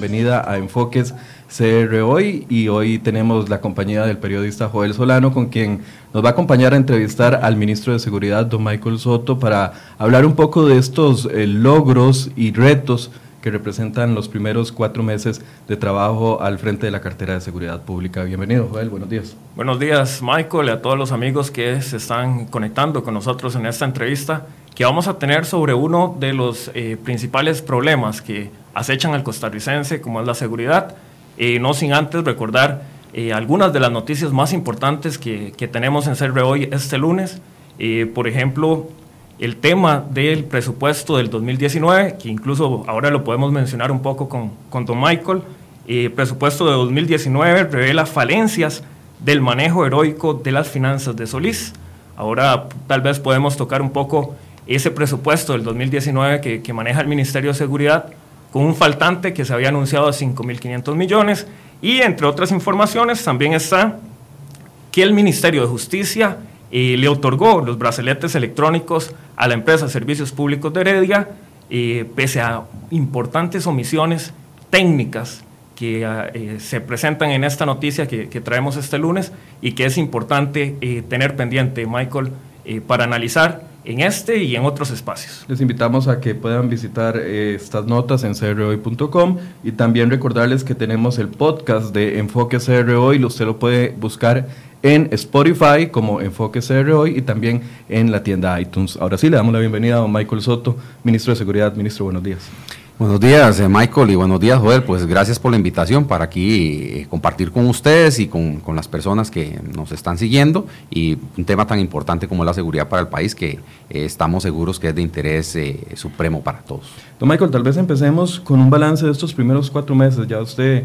bienvenida a Enfoques CR hoy y hoy tenemos la compañía del periodista Joel Solano con quien nos va a acompañar a entrevistar al ministro de Seguridad, don Michael Soto, para hablar un poco de estos eh, logros y retos que representan los primeros cuatro meses de trabajo al frente de la cartera de seguridad pública. Bienvenido, Joel, buenos días. Buenos días, Michael, y a todos los amigos que se están conectando con nosotros en esta entrevista que vamos a tener sobre uno de los eh, principales problemas que acechan al costarricense, como es la seguridad, eh, no sin antes recordar eh, algunas de las noticias más importantes que, que tenemos en CERRE hoy este lunes. por ejemplo, el tema del presupuesto del 2019, que incluso ahora lo podemos mencionar un poco con, con Don Michael. El presupuesto de 2019 revela falencias del manejo heroico de las finanzas de Solís. Ahora tal vez podemos tocar un poco ese presupuesto del 2019 que, maneja el Ministerio de Seguridad con un faltante que se había anunciado a 5.500 millones. Y entre otras informaciones también está que el Ministerio de Justicia eh, le otorgó los brazaletes electrónicos a la empresa Servicios Públicos de Heredia, eh, pese a importantes omisiones técnicas que eh, se presentan en esta noticia que, que, traemos este lunes y que es importante tener pendiente, Michael, para analizar en este y en otros espacios. Les invitamos a que puedan visitar eh, estas notas en crhoy.com y también recordarles que tenemos el podcast de Enfoque CR Hoy, usted lo puede buscar en Spotify como Enfoque CR Hoy y también en la tienda iTunes. Ahora sí, le damos la bienvenida a don Michael Soto, ministro de Seguridad. Ministro, buenos días. Buenos días, eh, Michael, y buenos días, Joel. Pues gracias por la invitación para aquí eh, compartir con ustedes y con, las personas que nos están siguiendo y un tema tan importante como la seguridad para el país que eh, estamos seguros que es de interés supremo para todos. Don Michael, tal vez empecemos con un balance de estos primeros cuatro meses. Ya usted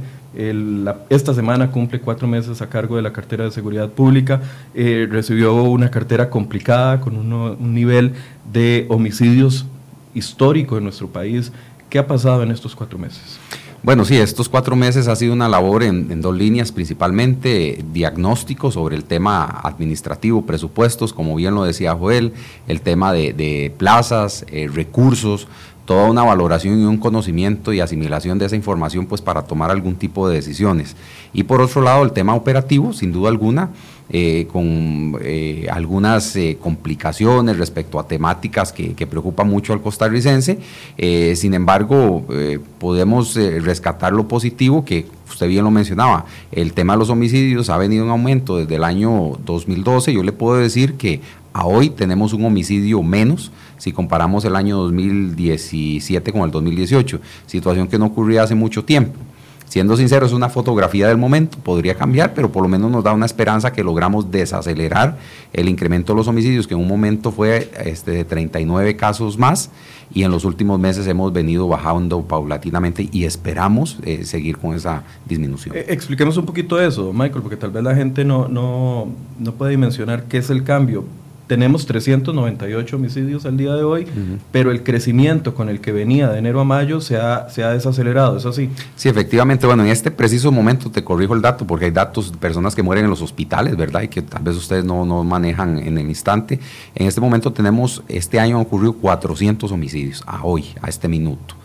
esta semana cumple cuatro meses a cargo de la cartera de seguridad pública, recibió una cartera complicada con un nivel de homicidios histórico en nuestro país ¿Qué ha pasado en estos cuatro meses? Bueno, sí, estos cuatro meses ha sido una labor en, dos líneas, principalmente diagnóstico sobre el tema administrativo, presupuestos, como bien lo decía Joel, el tema de, plazas, eh, recursos, toda una valoración y un conocimiento y asimilación de esa información pues para tomar algún tipo de decisiones. Y por otro lado, el tema operativo, sin duda alguna, eh, con eh, algunas eh, complicaciones respecto a temáticas que, preocupan mucho al costarricense. sin embargo, podemos rescatar lo positivo que usted bien lo mencionaba. El tema de los homicidios ha venido en aumento desde el año 2012. Yo le puedo decir que a hoy tenemos un homicidio menos si comparamos el año 2017 con el 2018, situación que no ocurría hace mucho tiempo. Siendo sincero, es una fotografía del momento, podría cambiar, pero por lo menos nos da una esperanza que logramos desacelerar el incremento de los homicidios, que en un momento fue este, de 39 casos más, y en los últimos meses hemos venido bajando paulatinamente y esperamos eh, seguir con esa disminución. Eh, expliquemos un poquito eso, Michael, porque tal vez la gente no, no, no puede dimensionar qué es el cambio tenemos 398 homicidios al día de hoy, pero el crecimiento con el que venía de enero a mayo se ha, se ha desacelerado, ¿es así? Sí, efectivamente. Bueno, en este preciso momento te corrijo el dato, porque hay datos de personas que mueren en los hospitales, ¿verdad? Y que tal vez ustedes no, no manejan en el instante. En este momento tenemos, este año han ocurrido 400 homicidios, a hoy, a este minuto.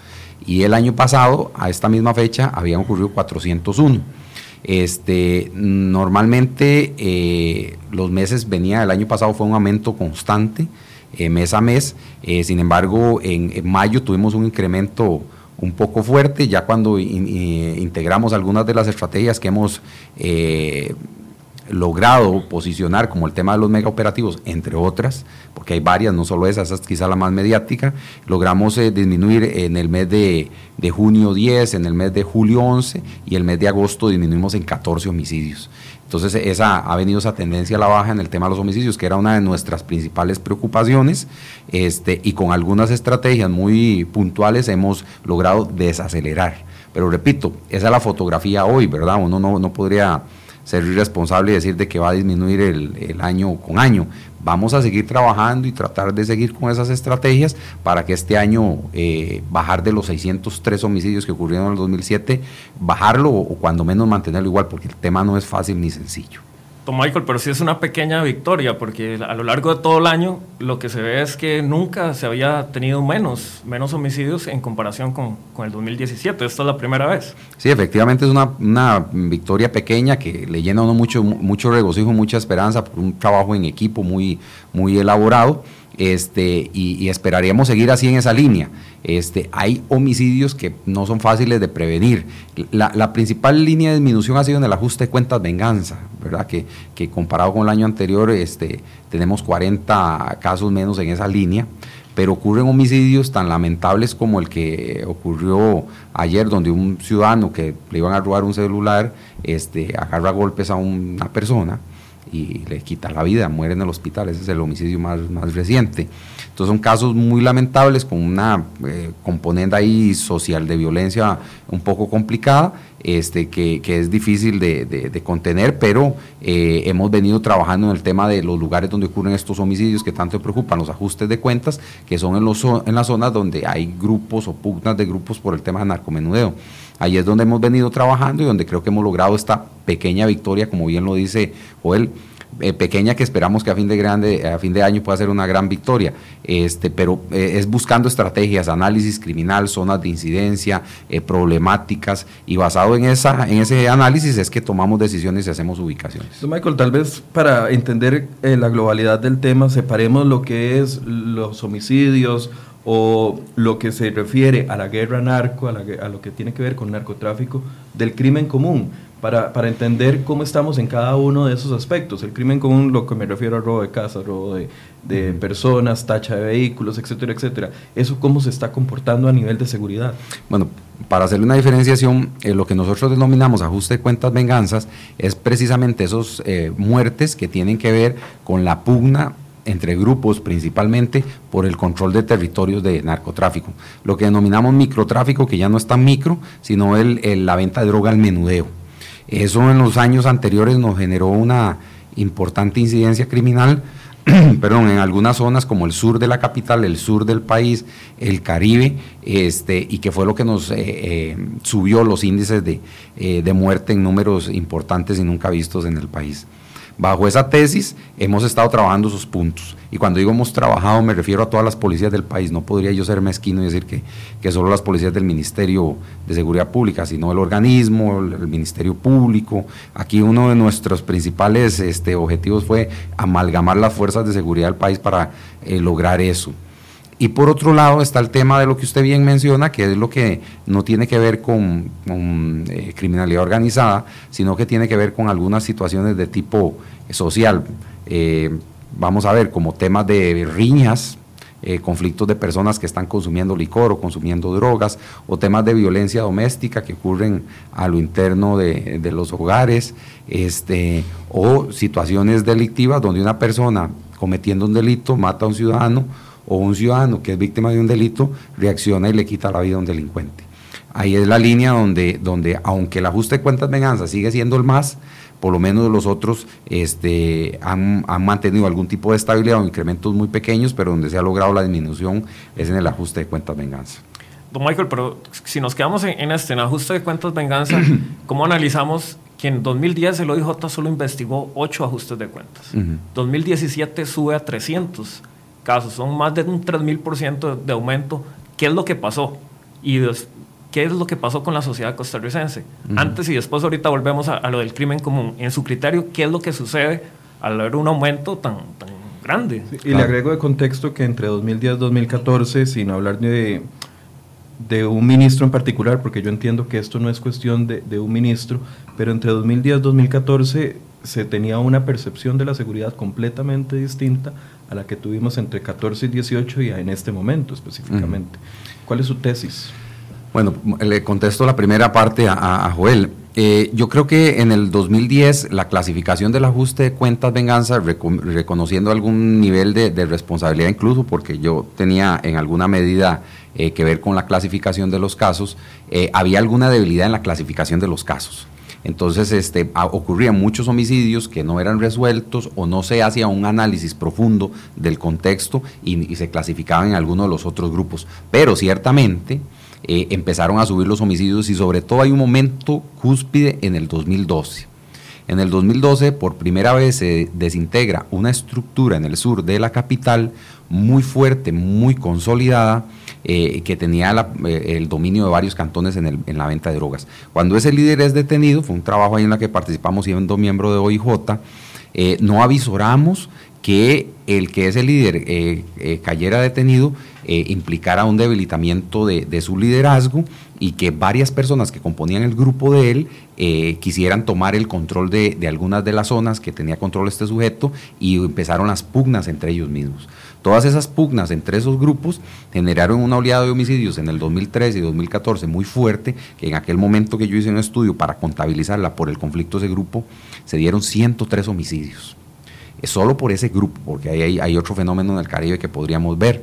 Y el año pasado, a esta misma fecha, habían ocurrido 401. Este, normalmente eh, los meses venía, el año pasado fue un aumento constante, eh, mes a mes, eh, sin embargo en, mayo tuvimos un incremento un poco fuerte, ya cuando integramos algunas de las estrategias que hemos logrado posicionar como el tema de los mega operativos, entre otras, porque hay varias, no solo esa, esa es quizá la más mediática, logramos eh, disminuir en el mes de, junio 10, en el mes de julio 11 y el mes de agosto disminuimos en 14 homicidios. Entonces esa ha venido esa tendencia a la baja en el tema de los homicidios, que era una de nuestras principales preocupaciones, este, y con algunas estrategias muy puntuales hemos logrado desacelerar. Pero repito, esa es la fotografía hoy, ¿verdad? Uno no, no podría ser irresponsable y decir de que va a disminuir el, año con año. Vamos a seguir trabajando y tratar de seguir con esas estrategias para que este año eh, bajar de los 603 homicidios que ocurrieron en el 2007, bajarlo o, cuando menos mantenerlo igual, porque el tema no es fácil ni sencillo. Michael, pero sí es una pequeña victoria, porque a lo largo de todo el año lo que se ve es que nunca se había tenido menos, menos homicidios en comparación con, con el 2017. Esta es la primera vez. Sí, efectivamente es una, una victoria pequeña que le llena a uno mucho, mucho regocijo, mucha esperanza por un trabajo en equipo muy, muy elaborado este, y, esperaríamos seguir así en esa línea. Este, hay homicidios que no son fáciles de prevenir. La, principal línea de disminución ha sido en el ajuste de cuentas venganza, ¿verdad? Que, que comparado con el año anterior este, tenemos 40 casos menos en esa línea pero ocurren homicidios tan lamentables como el que ocurrió ayer, donde un ciudadano que le iban a robar un celular, este, agarra golpes a una persona y le quita la vida, muere en el hospital, ese es el homicidio más, más reciente. Entonces son casos muy lamentables con una eh, componente ahí social de violencia un poco complicada, este, que, que es difícil de, de, contener, pero eh, hemos venido trabajando en el tema de los lugares donde ocurren estos homicidios que tanto preocupan, los ajustes de cuentas, que son en, los, en las zonas donde hay grupos o pugnas de grupos por el tema de narcomenudeo. Ahí es donde hemos venido trabajando y donde creo que hemos logrado esta pequeña victoria, como bien lo dice Joel, eh, pequeña que esperamos que a fin de grande a fin de año pueda ser una gran victoria. Este pero eh, es buscando estrategias análisis criminal zonas de incidencia eh, problemáticas y basado en esa en ese análisis es que tomamos decisiones y hacemos ubicaciones. Michael tal vez para entender la globalidad del tema separemos lo que es los homicidios o lo que se refiere a la guerra narco, a, a, lo que tiene que ver con narcotráfico, del crimen común para, para, entender cómo estamos en cada uno de esos aspectos. El crimen común, lo que me refiero a robo de casa, robo de, de personas, tacha de vehículos, etcétera, etcétera. Eso cómo se está comportando a nivel de seguridad. Bueno, para hacer una diferenciación, eh, lo que nosotros denominamos ajuste de cuentas venganzas es precisamente esos eh, muertes que tienen que ver con la pugna entre grupos principalmente por el control de territorios de narcotráfico. Lo que denominamos microtráfico, que ya no es tan micro, sino el, la venta de droga al menudeo. Eso en los años anteriores nos generó una importante incidencia criminal, perdón, en algunas zonas como el sur de la capital, el sur del país, el Caribe, este, y que fue lo que nos eh, eh, subió los índices de, eh, de muerte en números importantes y nunca vistos en el país. Bajo esa tesis hemos estado trabajando sus puntos. Y cuando digo hemos trabajado me refiero a todas las policías del país. No podría yo ser mezquino y decir que, que solo las policías del Ministerio de Seguridad Pública, sino el organismo, el, Ministerio Público. Aquí uno de nuestros principales este, objetivos fue amalgamar las fuerzas de seguridad del país para eh, lograr eso. Y por otro lado está el tema de lo que usted bien menciona, que es lo que no tiene que ver con, eh, criminalidad organizada, sino que tiene que ver con algunas situaciones de tipo eh, social. Eh, vamos a ver, como temas de riñas, conflictos de personas que están consumiendo licor o consumiendo drogas, o temas de violencia doméstica que ocurren a lo interno de, de los hogares, este, o situaciones delictivas donde una persona cometiendo un delito mata a un ciudadano o un ciudadano que es víctima de un delito reacciona y le quita la vida a un delincuente. Ahí es la línea donde, donde aunque el ajuste de cuentas venganza sigue siendo el más, por lo menos los otros este, han, mantenido algún tipo de estabilidad o incrementos muy pequeños, pero donde se ha logrado la disminución es en el ajuste de cuentas venganza. Don Michael, pero si nos quedamos en, este, en ajuste de cuentas venganza, ¿cómo analizamos que en 2010 el OIJ solo investigó 8 ajustes de cuentas? 2017 sube a 300 casos, son más de un 3.000% de aumento. ¿Qué es lo que pasó? Y qué es lo que pasó con la sociedad costarricense. Antes y después ahorita volvemos a, lo del crimen común. En su criterio, ¿qué es lo que sucede al haber un aumento tan, tan grande? y le agrego de contexto que entre 2010 y 2014, sin hablar de, de un ministro en particular, porque yo entiendo que esto no es cuestión de, de un ministro, pero entre 2010 y 2014 se tenía una percepción de la seguridad completamente distinta a la que tuvimos entre 14 y 18 y en este momento específicamente. ¿Cuál es su tesis? Bueno, le contesto la primera parte a, Joel. Eh, yo creo que en el 2010 la clasificación del ajuste de cuentas venganza, reconociendo algún nivel de, responsabilidad incluso, porque yo tenía en alguna medida eh, que ver con la clasificación de los casos, eh, había alguna debilidad en la clasificación de los casos. Entonces este, ocurrían muchos homicidios que no eran resueltos o no se hacía un análisis profundo del contexto y, se clasificaban en alguno de los otros grupos. Pero ciertamente eh, empezaron a subir los homicidios y sobre todo hay un momento cúspide en el 2012. En el 2012, por primera vez se desintegra una estructura en el sur de la capital muy fuerte, muy consolidada, eh, que tenía eh, el dominio de varios cantones en, la venta de drogas. Cuando ese líder es detenido, fue un trabajo ahí en la que participamos siendo miembro de OIJ, eh, no avisoramos que el que ese líder cayera detenido implicara un debilitamiento de, su liderazgo y que varias personas que componían el grupo de él quisieran tomar el control de, de, algunas de las zonas que tenía control este sujeto y empezaron las pugnas entre ellos mismos. Todas esas pugnas entre esos grupos generaron una oleada de homicidios en el 2013 y 2014 muy fuerte, que en aquel momento que yo hice un estudio para contabilizarla por el conflicto de ese grupo, se dieron 103 homicidios. Es solo por ese grupo, porque hay, hay otro fenómeno en el Caribe que podríamos ver.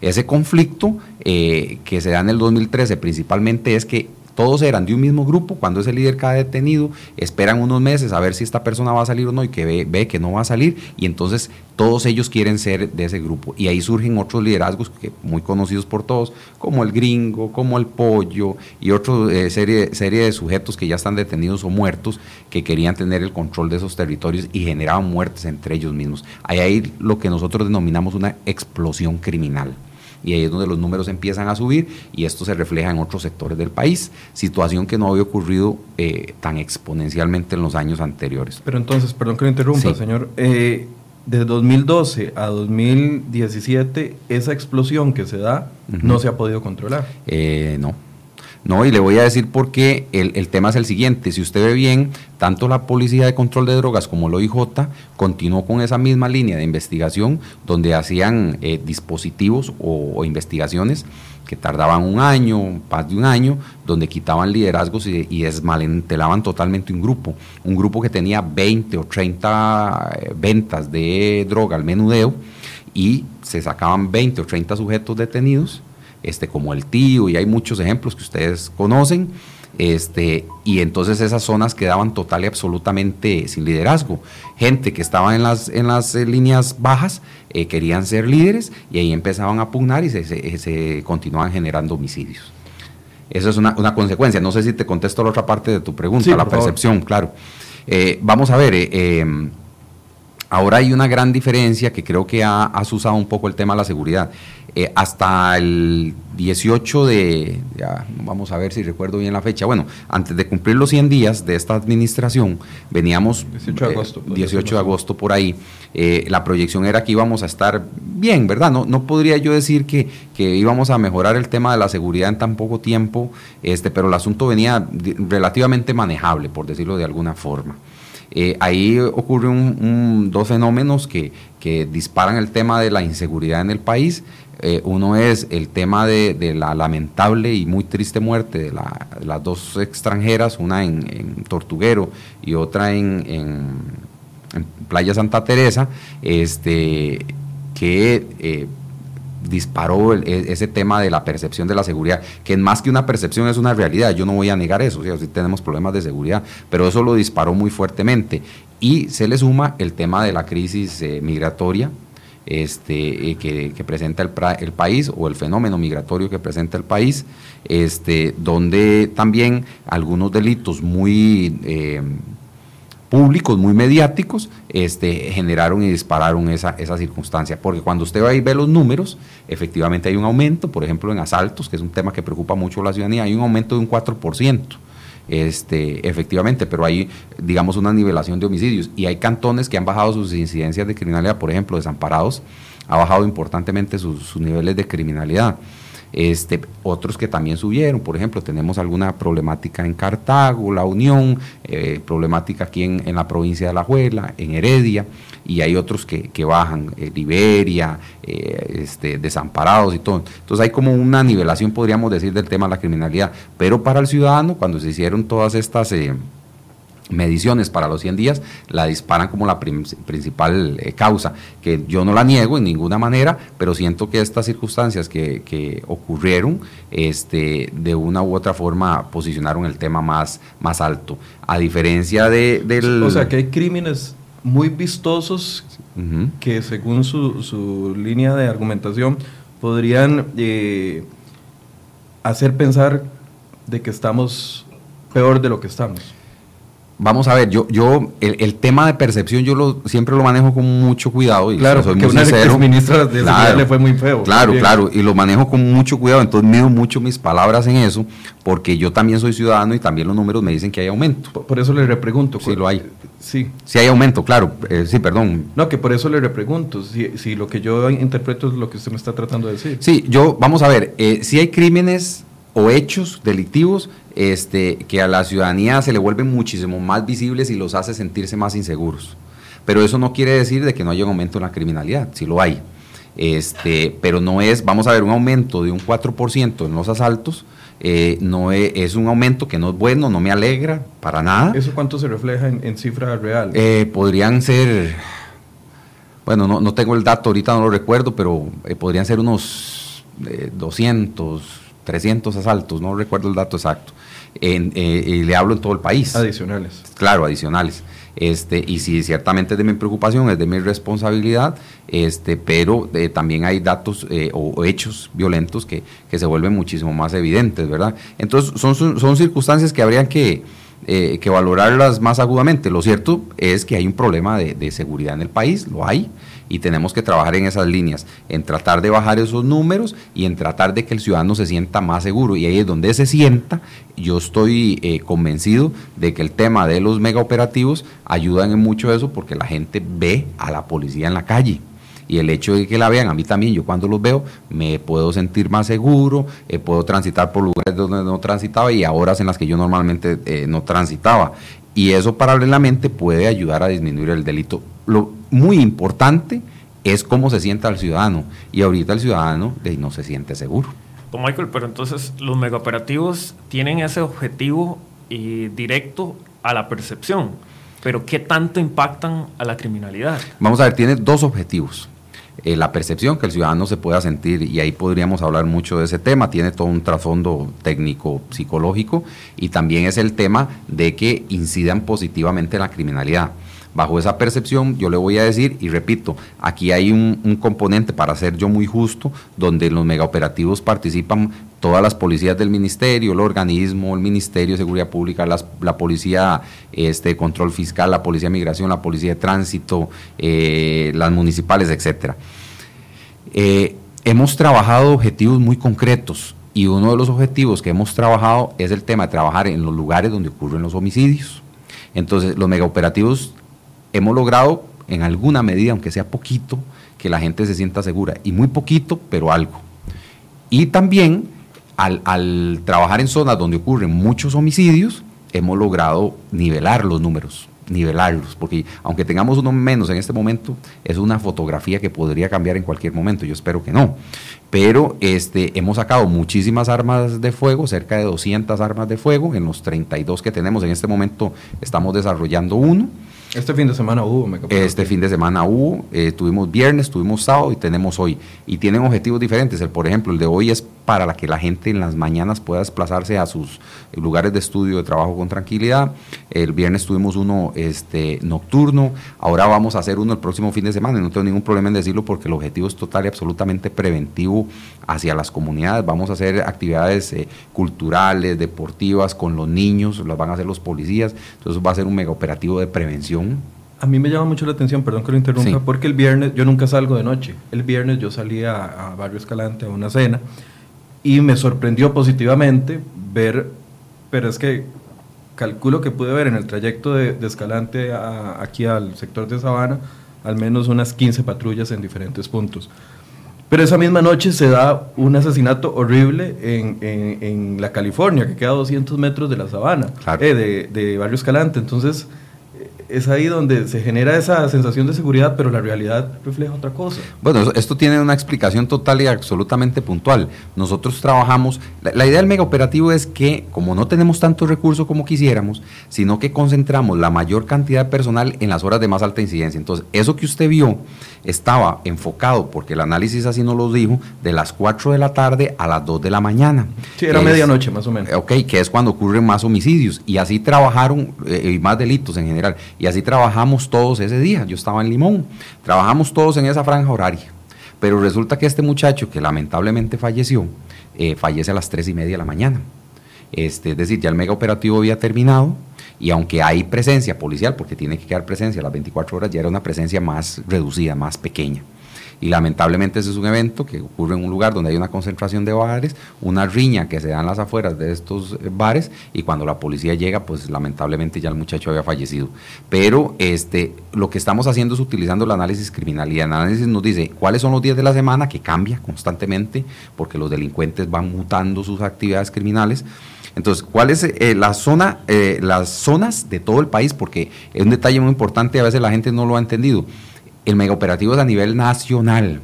Ese conflicto eh, que se da en el 2013 principalmente es que todos eran de un mismo grupo, cuando ese líder cae detenido, esperan unos meses a ver si esta persona va a salir o no y que ve, que no va a salir y entonces todos ellos quieren ser de ese grupo. Y ahí surgen otros liderazgos que muy conocidos por todos, como el gringo, como el pollo y otra eh, serie, serie de sujetos que ya están detenidos o muertos que querían tener el control de esos territorios y generaban muertes entre ellos mismos. Ahí hay lo que nosotros denominamos una explosión criminal y ahí es donde los números empiezan a subir y esto se refleja en otros sectores del país, situación que no había ocurrido eh, tan exponencialmente en los años anteriores. Pero entonces, perdón que lo interrumpa, señor, eh, de 2012 a 2017, esa explosión que se da no se ha podido controlar. Eh, no. No, y le voy a decir por qué el, tema es el siguiente. Si usted ve bien, tanto la Policía de Control de Drogas como el OIJ continuó con esa misma línea de investigación donde hacían eh, dispositivos o, investigaciones que tardaban un año, más de un año, donde quitaban liderazgos y, y, desmantelaban totalmente un grupo. Un grupo que tenía 20 o 30 eh, ventas de droga al menudeo y se sacaban 20 o 30 sujetos detenidos este, como el tío, y hay muchos ejemplos que ustedes conocen. Este, y entonces esas zonas quedaban total y absolutamente sin liderazgo. Gente que estaba en las, en las eh, líneas bajas eh, querían ser líderes y ahí empezaban a pugnar y se, se, continuaban generando homicidios. Eso es una, consecuencia. No sé si te contesto la otra parte de tu pregunta, la percepción, claro. Eh, vamos a ver, ahora hay una gran diferencia que creo que ha, has usado un poco el tema de la seguridad. Eh, hasta el 18 de, ya, vamos a ver si recuerdo bien la fecha, bueno, antes de cumplir los 100 días de esta administración, veníamos 18 de agosto, 18 eh, de agosto por ahí, eh, la proyección era que íbamos a estar bien, ¿verdad? No, no podría yo decir que, que, íbamos a mejorar el tema de la seguridad en tan poco tiempo, este, pero el asunto venía relativamente manejable, por decirlo de alguna forma. ahí ocurren dos fenómenos que, que disparan el tema de la inseguridad en el país. Eh, uno es el tema de, la lamentable y muy triste muerte de, las dos extranjeras, una en, Tortuguero y otra en, Playa Santa Teresa, este, que eh, disparó e, ese tema de la percepción de la seguridad, que más que una percepción es una realidad, yo no voy a negar eso, o sí tenemos problemas de seguridad, pero eso lo disparó muy fuertemente. Y se le suma el tema de la crisis eh, migratoria, este, eh, que, presenta el, país o el fenómeno migratorio que presenta el país, este, donde también algunos delitos muy eh, públicos, muy mediáticos, este, generaron y dispararon esa, esa circunstancia. Porque cuando usted va y ve los números, efectivamente hay un aumento, por ejemplo, en asaltos, que es un tema que preocupa mucho a la ciudadanía, hay un aumento de un 4% este, efectivamente, pero hay, digamos, una nivelación de homicidios. Y hay cantones que han bajado sus incidencias de criminalidad, por ejemplo, Desamparados ha bajado importantemente sus, niveles de criminalidad. Este, otros que también subieron, por ejemplo, tenemos alguna problemática en Cartago, La Unión, eh, problemática aquí en, en, la provincia de La Juela, en Heredia, y hay otros que, que bajan, eh, Liberia, eh, este, desamparados y todo. Entonces hay como una nivelación, podríamos decir, del tema de la criminalidad. Pero para el ciudadano, cuando se hicieron todas estas... Eh, mediciones para los 100 días la disparan como la principal causa, que yo no la niego en ninguna manera, pero siento que estas circunstancias que, que, ocurrieron, este, de una u otra forma posicionaron el tema más, más alto. A diferencia de, del... O sea, que hay crímenes muy vistosos que según su, línea de argumentación podrían eh, hacer pensar de que estamos peor de lo que estamos. Vamos a ver, yo, yo el, tema de percepción yo lo, siempre lo manejo con mucho cuidado. Y claro, soy muy una sincero. ministra de claro, le fue muy feo. Claro, claro, y lo manejo con mucho cuidado, entonces mido mucho mis palabras en eso, porque yo también soy ciudadano y también los números me dicen que hay aumento. Por, eso le repregunto. Sí, lo hay. Sí. Sí hay aumento, claro. Eh, sí, perdón. No, que por eso le repregunto, si, si, lo que yo interpreto es lo que usted me está tratando de decir. Sí, yo, vamos a ver, eh, si hay crímenes o hechos delictivos este, que a la ciudadanía se le vuelven muchísimo más visibles y los hace sentirse más inseguros. Pero eso no quiere decir de que no haya un aumento en la criminalidad, sí lo hay. Este, pero no es, vamos a ver, un aumento de un 4% en los asaltos, eh, no es, un aumento que no es bueno, no me alegra para nada. ¿Eso cuánto se refleja en, cifra real? Eh, podrían ser, bueno, no, tengo el dato, ahorita no lo recuerdo, pero eh, podrían ser unos 200, 300 asaltos, no recuerdo el dato exacto. Eh, y le hablo en todo el país. Adicionales. Claro, adicionales. Este, y si ciertamente es de mi preocupación, es de mi responsabilidad, este, pero eh, también hay datos eh, o, hechos violentos que, se vuelven muchísimo más evidentes, ¿verdad? Entonces, son, son circunstancias que habrían que, que valorarlas más agudamente. Lo cierto es que hay un problema de, de seguridad en el país, lo hay, y tenemos que trabajar en esas líneas, en tratar de bajar esos números y en tratar de que el ciudadano se sienta más seguro. Y ahí es donde se sienta, yo estoy eh, convencido de que el tema de los megaoperativos ayudan en mucho eso porque la gente ve a la policía en la calle y el hecho de que la vean, a mí también, yo cuando los veo me puedo sentir más seguro, eh, puedo transitar por lugares donde no transitaba y a horas en las que yo normalmente eh, no transitaba. Y eso paralelamente puede ayudar a disminuir el delito. Lo, muy importante es cómo se sienta el ciudadano. Y ahorita el ciudadano no se siente seguro. Don Michael, pero entonces los megaoperativos tienen ese objetivo directo a la percepción. Pero ¿qué tanto impactan a la criminalidad? Vamos a ver, tiene dos objetivos. Eh, la percepción que el ciudadano se pueda sentir, y ahí podríamos hablar mucho de ese tema, tiene todo un trasfondo técnico psicológico y también es el tema de que incidan positivamente en la criminalidad. Bajo esa percepción, yo le voy a decir, y repito, aquí hay un, componente, para ser yo muy justo, donde los megaoperativos participan todas las policías del ministerio, el organismo, el Ministerio de Seguridad Pública, la policía este, control fiscal, la policía de migración, la policía de tránsito, eh, las municipales, etcétera. Eh, hemos trabajado objetivos muy concretos y uno de los objetivos que hemos trabajado es el tema de trabajar en los lugares donde ocurren los homicidios. Entonces, los megaoperativos hemos logrado en alguna medida, aunque sea poquito, que la gente se sienta segura. Y muy poquito, pero algo. Y también, al, trabajar en zonas donde ocurren muchos homicidios, hemos logrado nivelar los números nivelarlos, porque aunque tengamos uno menos en este momento, es una fotografía que podría cambiar en cualquier momento, yo espero que no. Pero este, hemos sacado muchísimas armas de fuego, cerca de 200 armas de fuego, en los 32 que tenemos en este momento estamos desarrollando uno. Este fin de semana hubo, me Este fin de semana hubo, eh, tuvimos viernes, tuvimos sábado y tenemos hoy. Y tienen objetivos diferentes. El, por ejemplo, el de hoy es para que la gente en las mañanas pueda desplazarse a sus lugares de estudio, de trabajo con tranquilidad. El viernes tuvimos uno este, nocturno. Ahora vamos a hacer uno el próximo fin de semana. Y no tengo ningún problema en decirlo porque el objetivo es total y absolutamente preventivo hacia las comunidades. Vamos a hacer actividades eh, culturales, deportivas con los niños, las van a hacer los policías. Entonces va a ser un mega operativo de prevención a mí me llama mucho la atención, perdón que lo interrumpa, porque el viernes yo nunca salgo de noche. El viernes yo salí a, Barrio Escalante a una cena y me sorprendió positivamente ver, pero es que calculo que pude ver en el trayecto de, Escalante aquí al sector de Sabana al menos unas 15 patrullas en diferentes puntos. Pero esa misma noche se da un asesinato horrible en, la California, que queda a 200 metros de la Sabana, eh, de, de Barrio Escalante. Entonces, es ahí donde se genera esa sensación de seguridad, pero la realidad refleja otra cosa. Bueno, esto tiene una explicación total y absolutamente puntual. Nosotros trabajamos, la, idea del mega operativo es que, como no tenemos tantos recursos como quisiéramos, sino que concentramos la mayor cantidad de personal en las horas de más alta incidencia. Entonces, eso que usted vio estaba enfocado, porque el análisis así nos lo dijo, de las 4 de la tarde a las 2 de la mañana. Sí, era medianoche más o menos. Ok, que es cuando ocurren más homicidios. Y así trabajaron, eh, y más delitos en general. Y así trabajamos todos ese día. Yo estaba en Limón. Trabajamos todos en esa franja horaria. Pero resulta que este muchacho, que lamentablemente falleció, eh, fallece a las 3 y media de la mañana. Este, es decir, ya el mega operativo había terminado y aunque hay presencia policial, porque tiene que quedar presencia a las 24 horas, ya era una presencia más reducida, más pequeña. Y lamentablemente ese es un evento que ocurre en un lugar donde hay una concentración de bares, una riña que se da en las afueras de estos eh, bares y cuando la policía llega, pues lamentablemente ya el muchacho había fallecido. Pero este, lo que estamos haciendo es utilizando el análisis criminal y el análisis nos dice cuáles son los días de la semana que cambia constantemente porque los delincuentes van mutando sus actividades criminales. Entonces, ¿cuál es eh, zona, eh, las zonas de todo el país? Porque es un detalle muy importante, a veces la gente no lo ha entendido. El megaoperativo es a nivel nacional.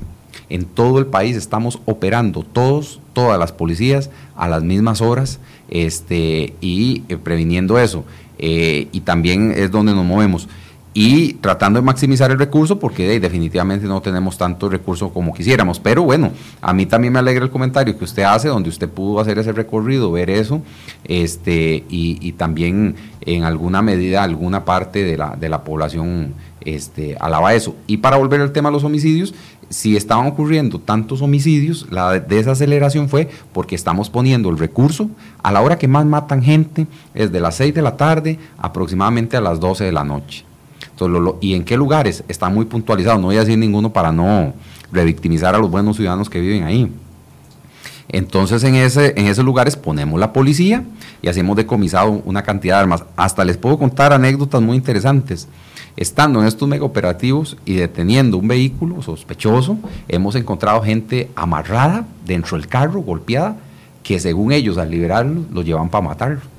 En todo el país estamos operando todos, todas las policías a las mismas horas este, y eh, previniendo eso. Eh, y también es donde nos movemos. Y tratando de maximizar el recurso porque definitivamente no tenemos tanto recurso como quisiéramos. Pero bueno, a mí también me alegra el comentario que usted hace, donde usted pudo hacer ese recorrido, ver eso, este, y, también en alguna medida alguna parte de la, de la población este, alaba eso. Y para volver al tema de los homicidios, si estaban ocurriendo tantos homicidios, la desaceleración fue porque estamos poniendo el recurso a la hora que más matan gente, es de las 6 de la tarde aproximadamente a las 12 de la noche. ¿Y en qué lugares? Está muy puntualizado, no voy a decir ninguno para no revictimizar a los buenos ciudadanos que viven ahí. Entonces en, ese, en esos lugares ponemos la policía y hacemos decomisado una cantidad de armas. Hasta les puedo contar anécdotas muy interesantes. Estando en estos megaoperativos y deteniendo un vehículo sospechoso, hemos encontrado gente amarrada dentro del carro, golpeada, que según ellos al liberarlo lo llevan para matarlo.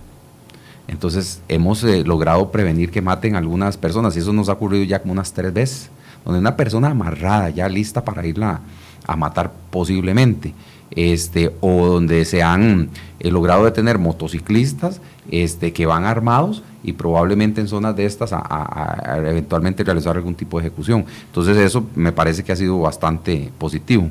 Entonces hemos eh, logrado prevenir que maten a algunas personas y eso nos ha ocurrido ya como unas tres veces, donde una persona amarrada ya lista para irla a matar posiblemente este, o donde se han eh, logrado detener motociclistas este, que van armados y probablemente en zonas de estas a, eventualmente realizar algún tipo de ejecución. Entonces eso me parece que ha sido bastante positivo.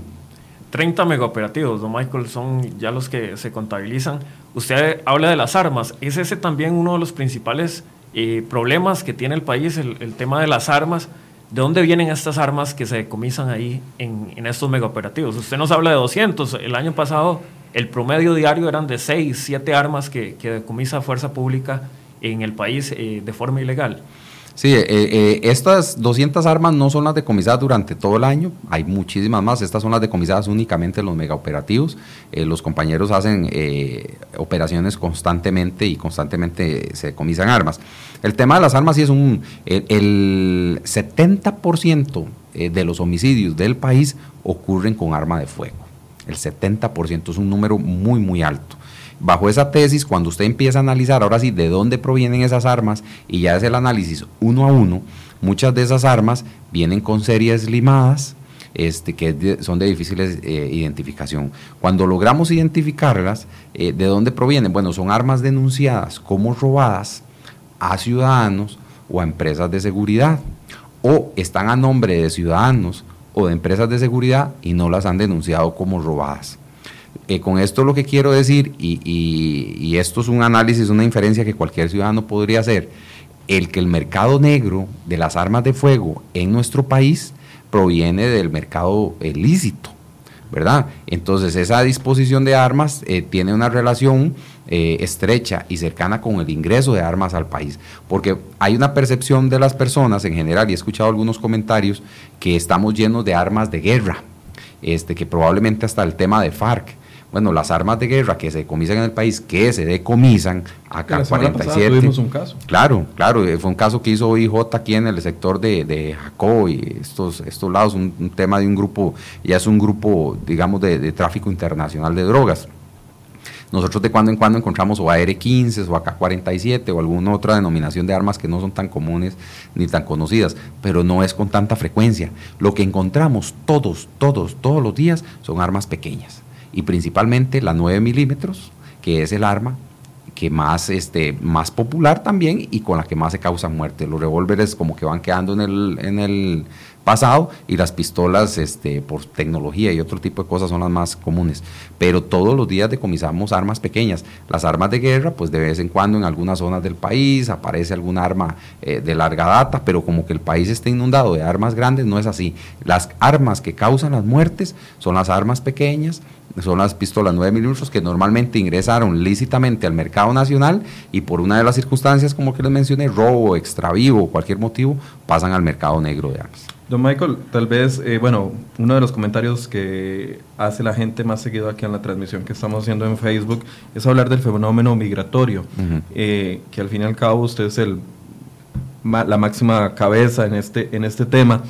30 megaoperativos, don Michael, son ya los que se contabilizan. Usted habla de las armas. ¿Es ese también uno de los principales eh, problemas que tiene el país, el, tema de las armas? ¿De dónde vienen estas armas que se decomisan ahí en, en estos megaoperativos? Usted nos habla de 200. El año pasado el promedio diario eran de 6, 7 armas que, que decomisa Fuerza Pública en el país eh, de forma ilegal. Sí, eh, eh, estas 200 armas no son las decomisadas durante todo el año, hay muchísimas más, estas son las decomisadas únicamente en los megaoperativos, eh, los compañeros hacen operaciones constantemente y constantemente se decomisan armas. El tema de las armas sí es un, el, el 70% de los homicidios del país ocurren con arma de fuego, el 70% es un número muy muy alto. Bajo esa tesis, cuando usted empieza a analizar ahora sí de dónde provienen esas armas y ya es el análisis uno a uno, muchas de esas armas vienen con series limadas, este, que son de difícil eh, identificación. Cuando logramos identificarlas, eh, ¿de dónde provienen? Bueno, son armas denunciadas como robadas a ciudadanos o a empresas de seguridad, o están a nombre de ciudadanos o de empresas de seguridad y no las han denunciado como robadas. Eh, con esto lo que quiero decir, y, esto es un análisis, una inferencia que cualquier ciudadano podría hacer, el que el mercado negro de las armas de fuego en nuestro país proviene del mercado ilícito, ¿verdad? Entonces esa disposición de armas eh, tiene una relación eh, estrecha y cercana con el ingreso de armas al país, porque hay una percepción de las personas en general, y he escuchado algunos comentarios, que estamos llenos de armas de guerra, este, que probablemente hasta el tema de FARC, bueno, las armas de guerra que se decomisan en el país, que se decomisan acá 47. Tuvimos un caso. Claro, claro, eh, fue un caso que hizo IJ aquí en el sector de, de Jacob y estos, estos lados, un, tema de un grupo, ya es un grupo, digamos, de, tráfico internacional de drogas. Nosotros de cuando en cuando encontramos o AR-15 o AK-47 o alguna otra denominación de armas que no son tan comunes ni tan conocidas, pero no es con tanta frecuencia. Lo que encontramos todos, todos, todos los días son armas pequeñas y principalmente la 9 milímetros, que es el arma que más, este, más popular también y con la que más se causa muerte. Los revólveres como que van quedando en el, en el pasado y las pistolas este, por tecnología y otro tipo de cosas son las más comunes. Pero todos los días decomisamos armas pequeñas. Las armas de guerra, pues de vez en cuando en algunas zonas del país aparece alguna arma eh, de larga data, pero como que el país esté inundado de armas grandes, no es así. Las armas que causan las muertes son las armas pequeñas, son las pistolas 9 milímetros que normalmente ingresaron lícitamente al mercado nacional y por una de las circunstancias, como que les mencioné, robo, extravío, cualquier motivo, pasan al mercado negro de armas. Don Michael, tal vez, eh, bueno, uno de los comentarios que hace la gente más seguido aquí en la transmisión que estamos haciendo en Facebook es hablar del fenómeno migratorio, eh, que al fin y al cabo usted es el, la máxima cabeza en este, en este tema.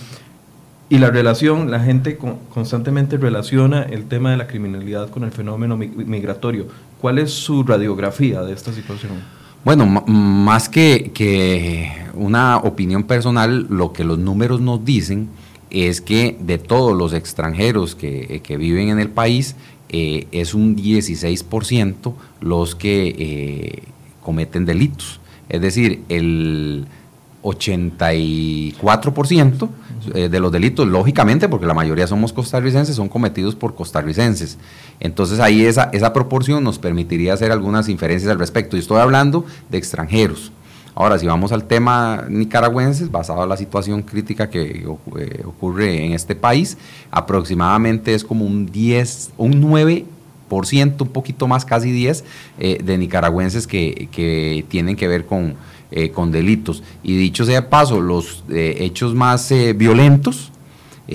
Y la relación, la gente constantemente relaciona el tema de la criminalidad con el fenómeno migratorio. ¿Cuál es su radiografía de esta situación? Bueno, más que, que una opinión personal, lo que los números nos dicen es que de todos los extranjeros que, viven en el país, eh, es un 16% los que eh, cometen delitos. Es decir, el 84% eh, de los delitos, lógicamente, porque la mayoría somos costarricenses, son cometidos por costarricenses. Entonces ahí esa, esa proporción nos permitiría hacer algunas inferencias al respecto. Y estoy hablando de extranjeros. Ahora, si vamos al tema nicaragüenses, basado en la situación crítica que eh, ocurre en este país, aproximadamente es como un 10, un 9 un poquito más, casi 10, eh, de nicaragüenses que, que tienen que ver con, eh, con delitos. Y dicho sea paso, los eh, hechos más eh, violentos,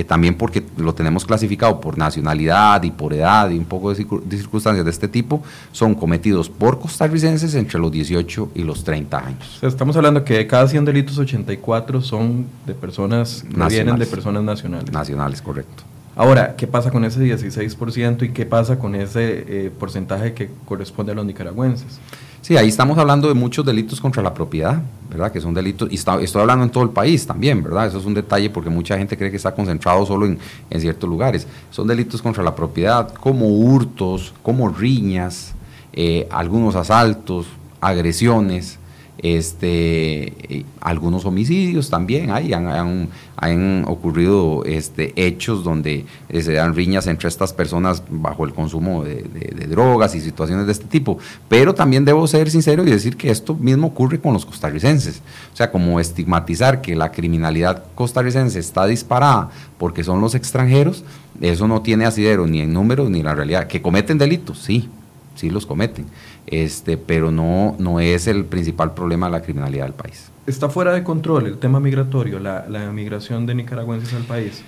también porque lo tenemos clasificado por nacionalidad y por edad y un poco de, circunstancias de este tipo, son cometidos por costarricenses entre los 18 y los 30 años. estamos hablando que de cada 100 delitos, 84 son de personas que vienen de personas nacionales. Nacionales, correcto. Ahora, ¿qué pasa con ese 16% y qué pasa con ese porcentaje que corresponde a los nicaragüenses? Sí, ahí estamos hablando de muchos delitos contra la propiedad, ¿verdad? Que son delitos, y estoy hablando en todo el país también, ¿verdad? Eso es un detalle porque mucha gente cree que está concentrado solo en, ciertos lugares. Son delitos contra la propiedad, como hurtos, como riñas, eh, algunos asaltos, agresiones, este, algunos homicidios también hay, han, han, ocurrido este, hechos donde eh, se dan riñas entre estas personas bajo el consumo de, drogas y situaciones de este tipo. Pero también debo ser sincero y decir que esto mismo ocurre con los costarricenses. O sea, como estigmatizar que la criminalidad costarricense está disparada porque son los extranjeros, eso no tiene asidero ni en números ni en la realidad. Que cometen delitos, sí, sí los cometen este, pero no, no es el principal problema de la criminalidad del país. ¿Está fuera de control el tema migratorio, la, la migración de nicaragüenses al país?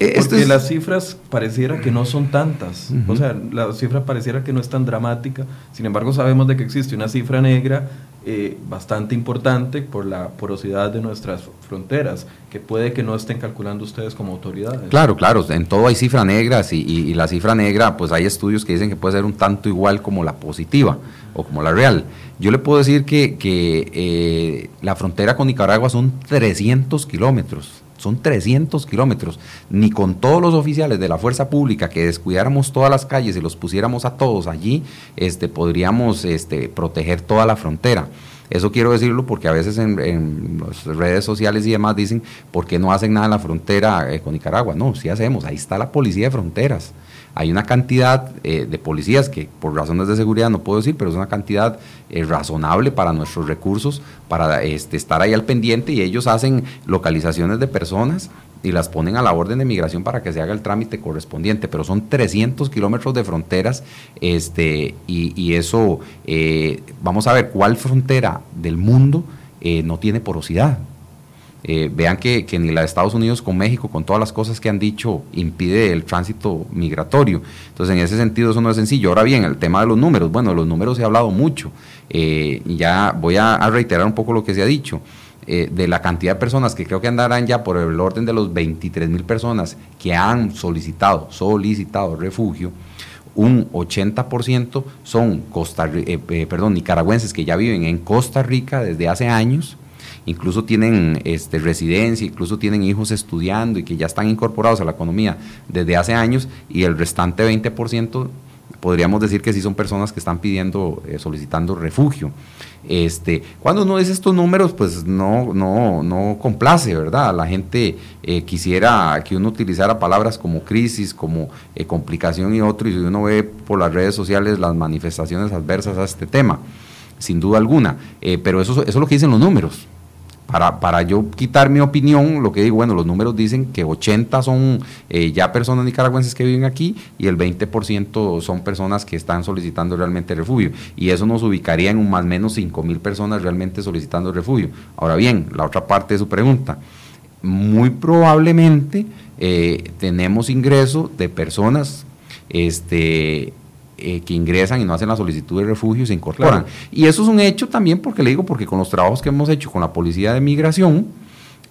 Eh, Porque las cifras pareciera que no son tantas, o sea, la cifra pareciera que no es tan dramática, sin embargo sabemos de que existe una cifra negra eh, bastante importante por la porosidad de nuestras fronteras, que puede que no estén calculando ustedes como autoridades. Claro, claro, en todo hay cifras negras y, la cifra negra, pues hay estudios que dicen que puede ser un tanto igual como la positiva o como la real. Yo le puedo decir que, que eh, la frontera con Nicaragua son 300 kilómetros son 300 kilómetros. Ni con todos los oficiales de la fuerza pública que descuidáramos todas las calles y los pusiéramos a todos allí, este, podríamos este, proteger toda la frontera. Eso quiero decirlo porque a veces en, las redes sociales y demás dicen, ¿por qué no hacen nada en la frontera eh, con Nicaragua? No, sí hacemos, ahí está la policía de fronteras hay una cantidad eh, de policías que por razones de seguridad no puedo decir, pero es una cantidad eh, razonable para nuestros recursos, para este, estar ahí al pendiente y ellos hacen localizaciones de personas y las ponen a la orden de migración para que se haga el trámite correspondiente, pero son 300 kilómetros de fronteras este, y, eso, eh, vamos a ver cuál frontera del mundo no tiene porosidad. Eh, vean que, ni la de Estados Unidos con México, con todas las cosas que han dicho, impide el tránsito migratorio. Entonces, en ese sentido, eso no es sencillo. Ahora bien, el tema de los números, bueno, los números ha hablado mucho. Eh, ya voy a, reiterar un poco lo que se ha dicho. Eh, de la cantidad de personas que creo que andarán ya por el orden de los 23 mil personas que han solicitado, solicitado refugio, un 80% son Costa, perdón, nicaragüenses que ya viven en Costa Rica desde hace años, incluso tienen este, residencia, incluso tienen hijos estudiando y que ya están incorporados a la economía desde hace años y el restante 20% podríamos decir que sí son personas que están pidiendo, eh, solicitando refugio. Este, cuando uno dice estos números, pues no, no, no complace, ¿verdad? La gente eh, quisiera que uno utilizara palabras como crisis, como eh, complicación y otro, y si uno ve por las redes sociales las manifestaciones adversas a este tema, sin duda alguna. pero eso, eso es lo que dicen los números para, para yo quitar mi opinión, lo que digo, bueno, los números dicen que 80 son eh, ya personas nicaragüenses que viven aquí y el 20% son personas que están solicitando realmente refugio. Y eso nos ubicaría en un más o menos 5 mil personas realmente solicitando refugio. Ahora bien, la otra parte de su pregunta, muy probablemente eh, tenemos ingreso de personas este, eh, que ingresan y no hacen la solicitud de refugio se incorporan. Y eso es un hecho también porque le digo, porque con los trabajos que hemos hecho con la Policía de Migración,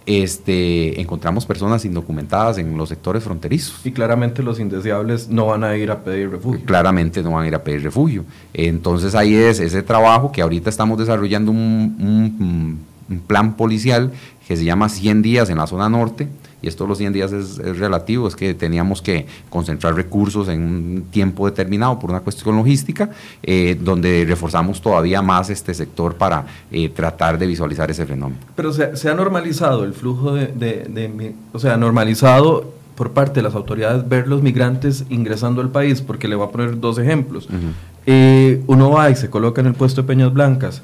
este, encontramos personas indocumentadas en los sectores fronterizos. Y claramente los indeseables no van a ir a pedir refugio. Claramente no van a ir a pedir refugio. Entonces ahí es ese trabajo que ahorita estamos desarrollando un, un plan policial que se llama 100 días en la zona norte, y esto los 100 días es, relativo, es que teníamos que concentrar recursos en un tiempo determinado por una cuestión logística, eh, donde reforzamos todavía más este sector para eh, tratar de visualizar ese fenómeno. Pero se, ha normalizado el flujo de, o sea, normalizado por parte de las autoridades ver los migrantes ingresando al país, porque le voy a poner dos ejemplos. Eh, uno va y se coloca en el puesto de Peñas Blancas,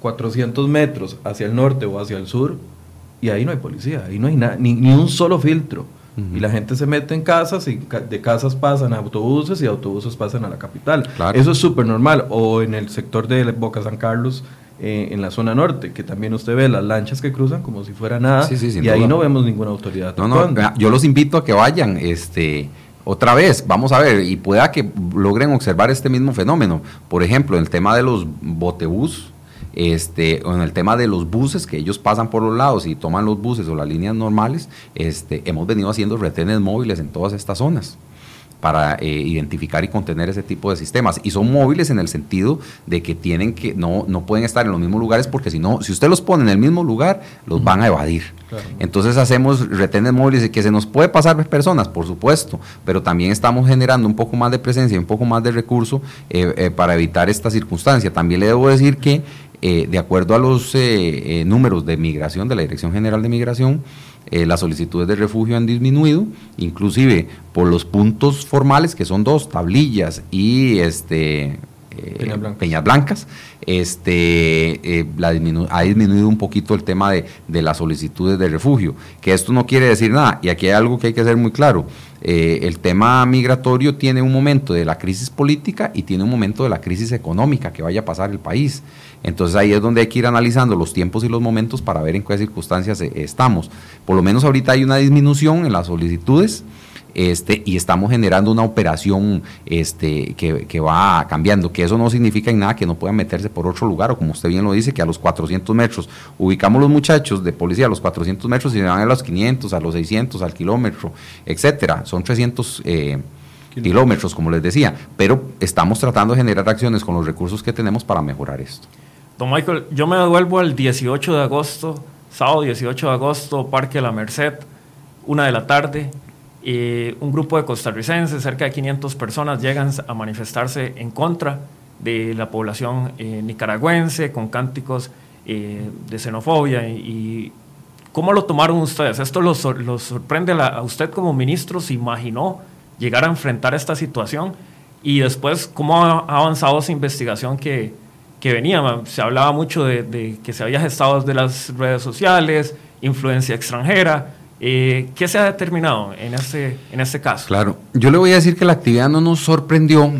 400 metros hacia el norte o hacia el sur, y ahí no hay policía, ahí no hay nada, ni, un solo filtro. Y la gente se mete en casas y de casas pasan a autobuses y autobuses pasan a la capital. Eso es súper normal. O en el sector de Boca San Carlos, eh, en la zona norte, que también usted ve las lanchas que cruzan como si fuera nada. y ahí no vemos ninguna autoridad. No, no, yo los invito a que vayan. este otra vez, vamos a ver, y pueda que logren observar este mismo fenómeno. Por ejemplo, el tema de los botebús, este, en el tema de los buses, que ellos pasan por los lados y toman los buses o las líneas normales, este, hemos venido haciendo retenes móviles en todas estas zonas para eh, identificar y contener ese tipo de sistemas. Y son móviles en el sentido de que tienen que, no, no pueden estar en los mismos lugares porque si no, si usted los pone en el mismo lugar, los van a evadir. Entonces hacemos retenes móviles y que se nos puede pasar personas, por supuesto, pero también estamos generando un poco más de presencia, un poco más de recurso eh, eh, para evitar esta circunstancia. También le debo decir que eh, de acuerdo a los eh, eh, números de migración de la Dirección General de Migración, las solicitudes de refugio han disminuido, inclusive por los puntos formales, que son dos, tablillas y este, Peñas, Blancas. este, ha disminuido un poquito el tema de, de, las solicitudes de refugio, que esto no quiere decir nada, y aquí hay algo que hay que ser muy claro, el tema migratorio tiene un momento de la crisis política y tiene un momento de la crisis económica que vaya a pasar el país. Entonces ahí es donde hay que ir analizando los tiempos y los momentos para ver en qué circunstancias eh, estamos. Por lo menos ahorita hay una disminución en las solicitudes. Este, y estamos generando una operación este, que, va cambiando, que eso no significa en nada que no puedan meterse por otro lugar, o como usted bien lo dice, que a los 400 metros ubicamos los muchachos de policía a los 400 metros y se van a los 500, a los 600, al kilómetro, etcétera. Son 300 eh, kilómetros, como les decía, pero estamos tratando de generar acciones con los recursos que tenemos para mejorar esto. Don Michael, yo me devuelvo el 18 de agosto, sábado 18 de agosto, Parque La Merced, una de la tarde. Y un grupo de costarricenses, cerca de 500 personas, llegan a manifestarse en contra de la población eh, nicaragüense con cánticos eh, de xenofobia. Y, ¿Cómo lo tomaron ustedes? ¿Esto los, sorprende a usted como ministro? ¿Se imaginó llegar a enfrentar esta situación? Y después, ¿cómo ha avanzado esa investigación que, que venía. Se hablaba mucho de, que se había gestado desde las redes sociales, influencia extranjera. Eh, ¿Qué se ha determinado en este, en este caso? Claro, yo le voy a decir que la actividad no nos sorprendió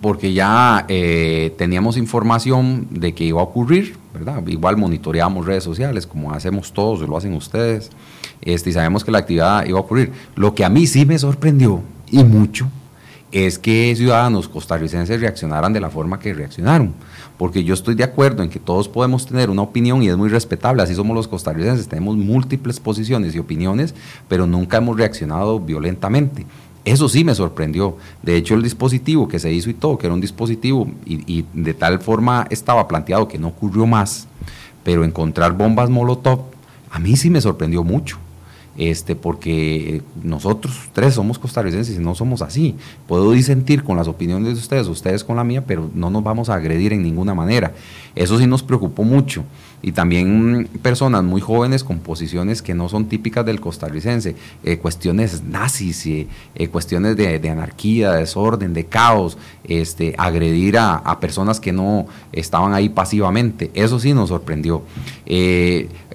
porque ya eh, teníamos información de que iba a ocurrir, ¿verdad? Igual monitoreamos redes sociales, como hacemos todos, lo hacen ustedes, este, y sabemos que la actividad iba a ocurrir. Lo que a mí sí me sorprendió, y mucho, es que ciudadanos costarricenses reaccionaran de la forma que reaccionaron porque yo estoy de acuerdo en que todos podemos tener una opinión y es muy respetable, así somos los costarricenses, tenemos múltiples posiciones y opiniones, pero nunca hemos reaccionado violentamente. Eso sí me sorprendió. De hecho, el dispositivo que se hizo y todo, que era un dispositivo y, de tal forma estaba planteado que no ocurrió más, pero encontrar bombas Molotov, a mí sí me sorprendió mucho. Este, porque nosotros tres somos costarricenses y no somos así. Puedo disentir con las opiniones de ustedes, ustedes con la mía, pero no nos vamos a agredir en ninguna manera. Eso sí nos preocupó mucho. Y también personas muy jóvenes con posiciones que no son típicas del costarricense, eh, cuestiones nazis, eh, eh, cuestiones de, anarquía, de desorden, de caos, este, agredir a, personas que no estaban ahí pasivamente. Eso sí nos sorprendió.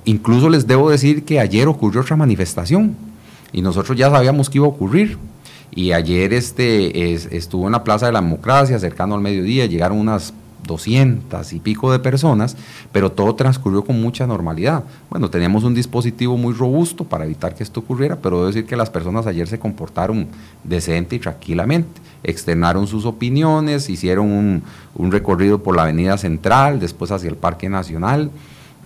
Incluso les debo decir que ayer ocurrió otra manifestación y nosotros ya sabíamos que iba a ocurrir. Y ayer este, estuvo en la Plaza de la Democracia, cercano al mediodía, llegaron unas 200 y pico de personas, pero todo transcurrió con mucha normalidad. Bueno, teníamos un dispositivo muy robusto para evitar que esto ocurriera, pero debo decir que las personas ayer se comportaron decente y tranquilamente. Externaron sus opiniones, hicieron un, un recorrido por la Avenida Central, después hacia el Parque Nacional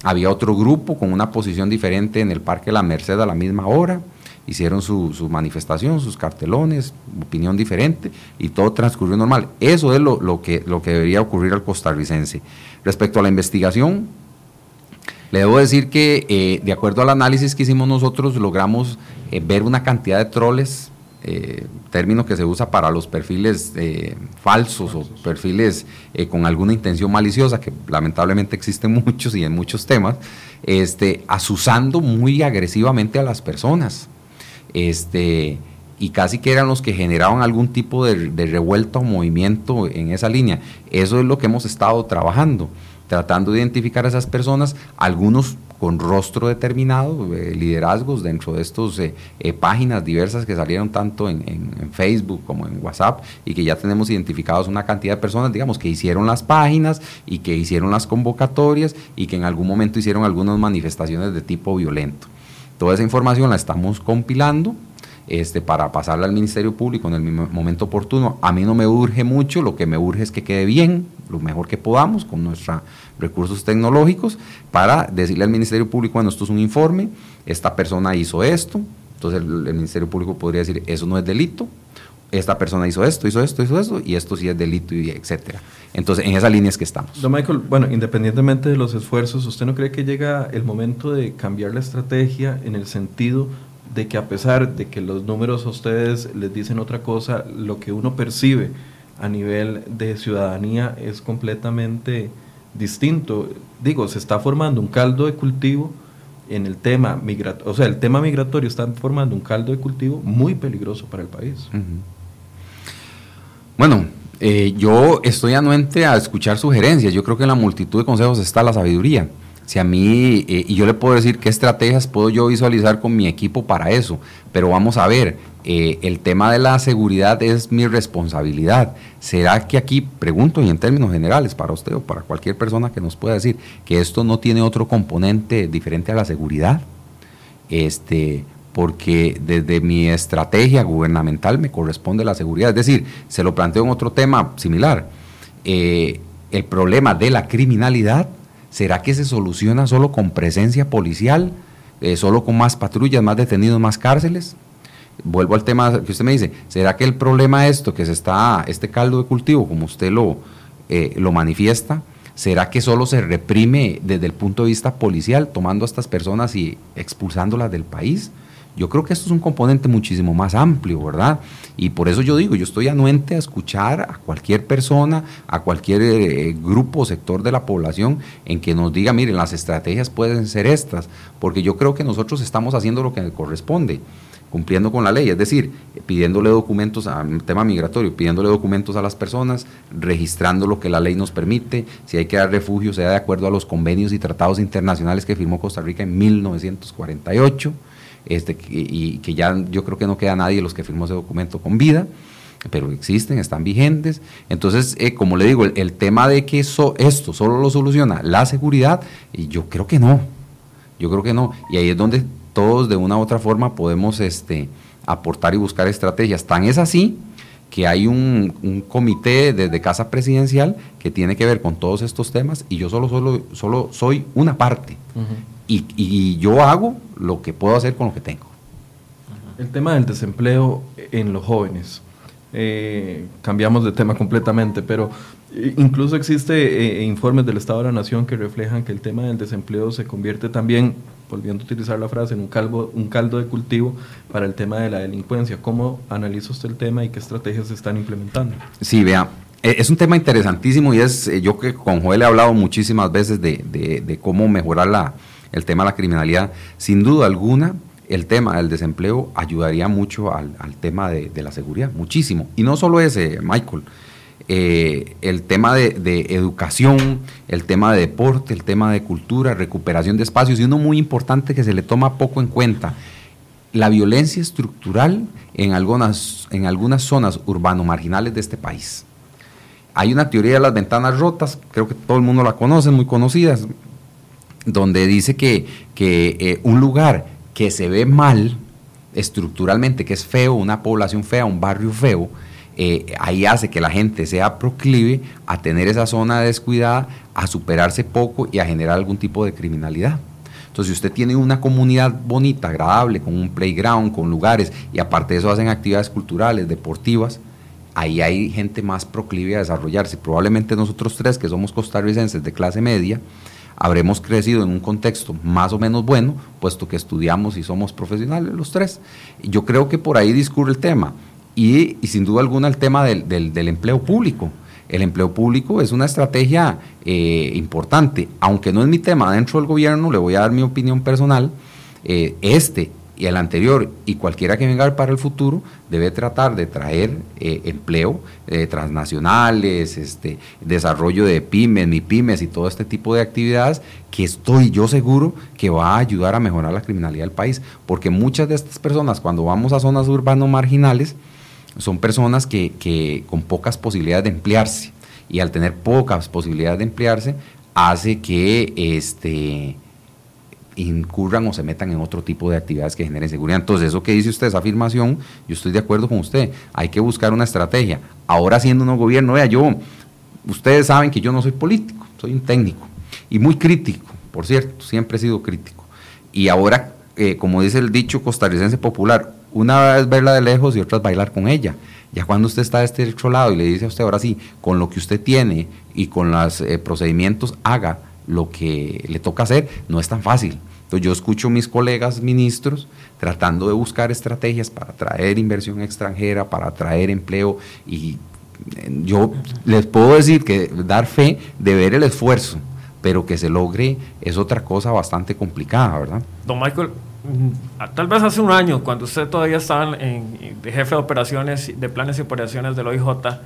había otro grupo con una posición diferente en el Parque La Merced a la misma hora. Hicieron su, manifestación, sus cartelones, opinión diferente y todo transcurrió normal. Eso es lo, que, lo que debería ocurrir al costarricense. Respecto a la investigación, le debo decir que eh, de acuerdo al análisis que hicimos nosotros, logramos eh, ver una cantidad de troles eh, término que se usa para los perfiles eh, falsos, o perfiles eh, con alguna intención maliciosa, que lamentablemente existen muchos y en muchos temas, este, asusando muy agresivamente a las personas. Este, y casi que eran los que generaban algún tipo de, de revuelta o movimiento en esa línea. Eso es lo que hemos estado trabajando tratando de identificar a esas personas, algunos con rostro determinado, eh, liderazgos dentro de estas eh, eh, páginas diversas que salieron tanto en, Facebook como en WhatsApp y que ya tenemos identificados una cantidad de personas, digamos, que hicieron las páginas y que hicieron las convocatorias y que en algún momento hicieron algunas manifestaciones de tipo violento. Toda esa información la estamos compilando este, para pasarla al Ministerio Público en el momento oportuno. A mí no me urge mucho, lo que me urge es que quede bien, lo mejor que podamos con nuestros recursos tecnológicos, para decirle al Ministerio Público, bueno, esto es un informe, esta persona hizo esto, entonces el, Ministerio Público podría decir, eso no es delito, esta persona hizo esto, hizo esto, hizo esto, y esto sí es delito, y etcétera. Entonces, en esa línea es que estamos. Don Michael, bueno, independientemente de los esfuerzos, ¿usted no cree que llega el momento de cambiar la estrategia en el sentido de que a pesar de que los números a ustedes les dicen otra cosa, lo que uno percibe a nivel de ciudadanía es completamente distinto. Digo, se está formando un caldo de cultivo en el tema migratorio, o sea, el tema migratorio está formando un caldo de cultivo muy peligroso para el país. Bueno, eh, yo estoy anuente a escuchar sugerencias. Yo creo que en la multitud de consejos está la sabiduría. Si a mí, eh, y yo le puedo decir qué estrategias puedo yo visualizar con mi equipo para eso, pero vamos a ver, eh, el tema de la seguridad es mi responsabilidad. ¿Será que aquí, pregunto y en términos generales para usted o para cualquier persona que nos pueda decir, que esto no tiene otro componente diferente a la seguridad? Este, porque desde mi estrategia gubernamental me corresponde la seguridad. Es decir, se lo planteo en otro tema similar. Eh, el problema de la criminalidad ¿Será que se soluciona solo con presencia policial, eh, solo con más patrullas, más detenidos, más cárceles? Vuelvo al tema que usted me dice, ¿será que el problema esto que se está, este caldo de cultivo, como usted lo, eh, lo manifiesta, ¿será que solo se reprime desde el punto de vista policial, tomando a estas personas y expulsándolas del país? Yo creo que esto es un componente muchísimo más amplio, ¿verdad? Y por eso yo digo, yo estoy anuente a escuchar a cualquier persona, a cualquier eh, grupo o sector de la población en que nos diga, miren, las estrategias pueden ser estas, porque yo creo que nosotros estamos haciendo lo que corresponde cumpliendo con la ley, es decir, pidiéndole documentos al tema migratorio, pidiéndole documentos a las personas, registrando lo que la ley nos permite, si hay que dar refugio, sea de acuerdo a los convenios y tratados internacionales que firmó Costa Rica en 1948 este, y que ya yo creo que no queda nadie de los que firmó ese documento con vida, pero existen, están vigentes. Entonces, eh, como le digo, el, tema de que eso, esto solo lo soluciona la seguridad, y yo creo que no, yo creo que no. Y ahí es donde todos de una u otra forma podemos este, aportar y buscar estrategias. Tan es así que hay un, comité desde Casa Presidencial que tiene que ver con todos estos temas y yo solo, solo, solo soy una parte y, yo hago lo que puedo hacer con lo que tengo. El tema del desempleo en los jóvenes. Eh, cambiamos de tema completamente, pero Incluso existe eh, informes del Estado de la Nación que reflejan que el tema del desempleo se convierte también, volviendo a utilizar la frase, en un, calvo, un caldo de cultivo para el tema de la delincuencia. ¿Cómo analiza usted el tema y qué estrategias se están implementando? Sí, vea, eh, es un tema interesantísimo y es, eh, yo que con Joel he hablado muchísimas veces de, cómo mejorar la, el tema de la criminalidad. Sin duda alguna, el tema del desempleo ayudaría mucho al, tema de, de, la seguridad, muchísimo. Y no solo ese, Michael. Eh, el tema de, educación, el tema de deporte, el tema de cultura, recuperación de espacios y uno muy importante que se le toma poco en cuenta, la violencia estructural en algunas, en algunas zonas urbano-marginales de este país. Hay una teoría de las ventanas rotas, creo que todo el mundo la conoce, muy conocida, donde dice que, que eh, un lugar que se ve mal estructuralmente, que es feo, una población fea, un barrio feo, eh, ahí hace que la gente sea proclive a tener esa zona descuidada, a superarse poco y a generar algún tipo de criminalidad. Entonces, si usted tiene una comunidad bonita, agradable, con un playground, con lugares, y aparte de eso hacen actividades culturales, deportivas, ahí hay gente más proclive a desarrollarse. Probablemente nosotros tres, que somos costarricenses de clase media, habremos crecido en un contexto más o menos bueno, puesto que estudiamos y somos profesionales los tres. Yo creo que por ahí discurre el tema y, sin duda alguna el tema del, empleo público. El empleo público es una estrategia eh, importante, aunque no es mi tema dentro del gobierno, le voy a dar mi opinión personal, eh, este y el anterior y cualquiera que venga para el futuro debe tratar de traer eh, empleo transnacionales, este, desarrollo de pymes, ni pymes y todo este tipo de actividades que estoy yo seguro que va a ayudar a mejorar la criminalidad del país, porque muchas de estas personas cuando vamos a zonas urbanas marginales, son personas que, con pocas posibilidades de emplearse. Y al tener pocas posibilidades de emplearse hace que este, incurran o se metan en otro tipo de actividades que generen seguridad. Entonces, eso que dice usted, esa afirmación, yo estoy de acuerdo con usted. Hay que buscar una estrategia. Ahora siendo un gobierno, vea, yo, ustedes saben que yo no soy político, soy un técnico y muy crítico, por cierto, siempre he sido crítico. Y ahora, eh, como dice el dicho costarricense popular, una vez verla de lejos y otra es bailar con ella. Ya cuando usted está de este otro lado y le dice a usted ahora sí, con lo que usted tiene y con los eh, procedimientos, haga lo que le toca hacer, no es tan fácil. Entonces yo escucho a mis colegas ministros tratando de buscar estrategias para traer inversión extranjera, para traer empleo y eh, yo les puedo decir que dar fe de ver el esfuerzo, pero que se logre es otra cosa bastante complicada, ¿verdad? Don Michael, Mm, tal vez hace un año, cuando usted todavía estaba en, de jefe de operaciones, de planes y operaciones del OIJ,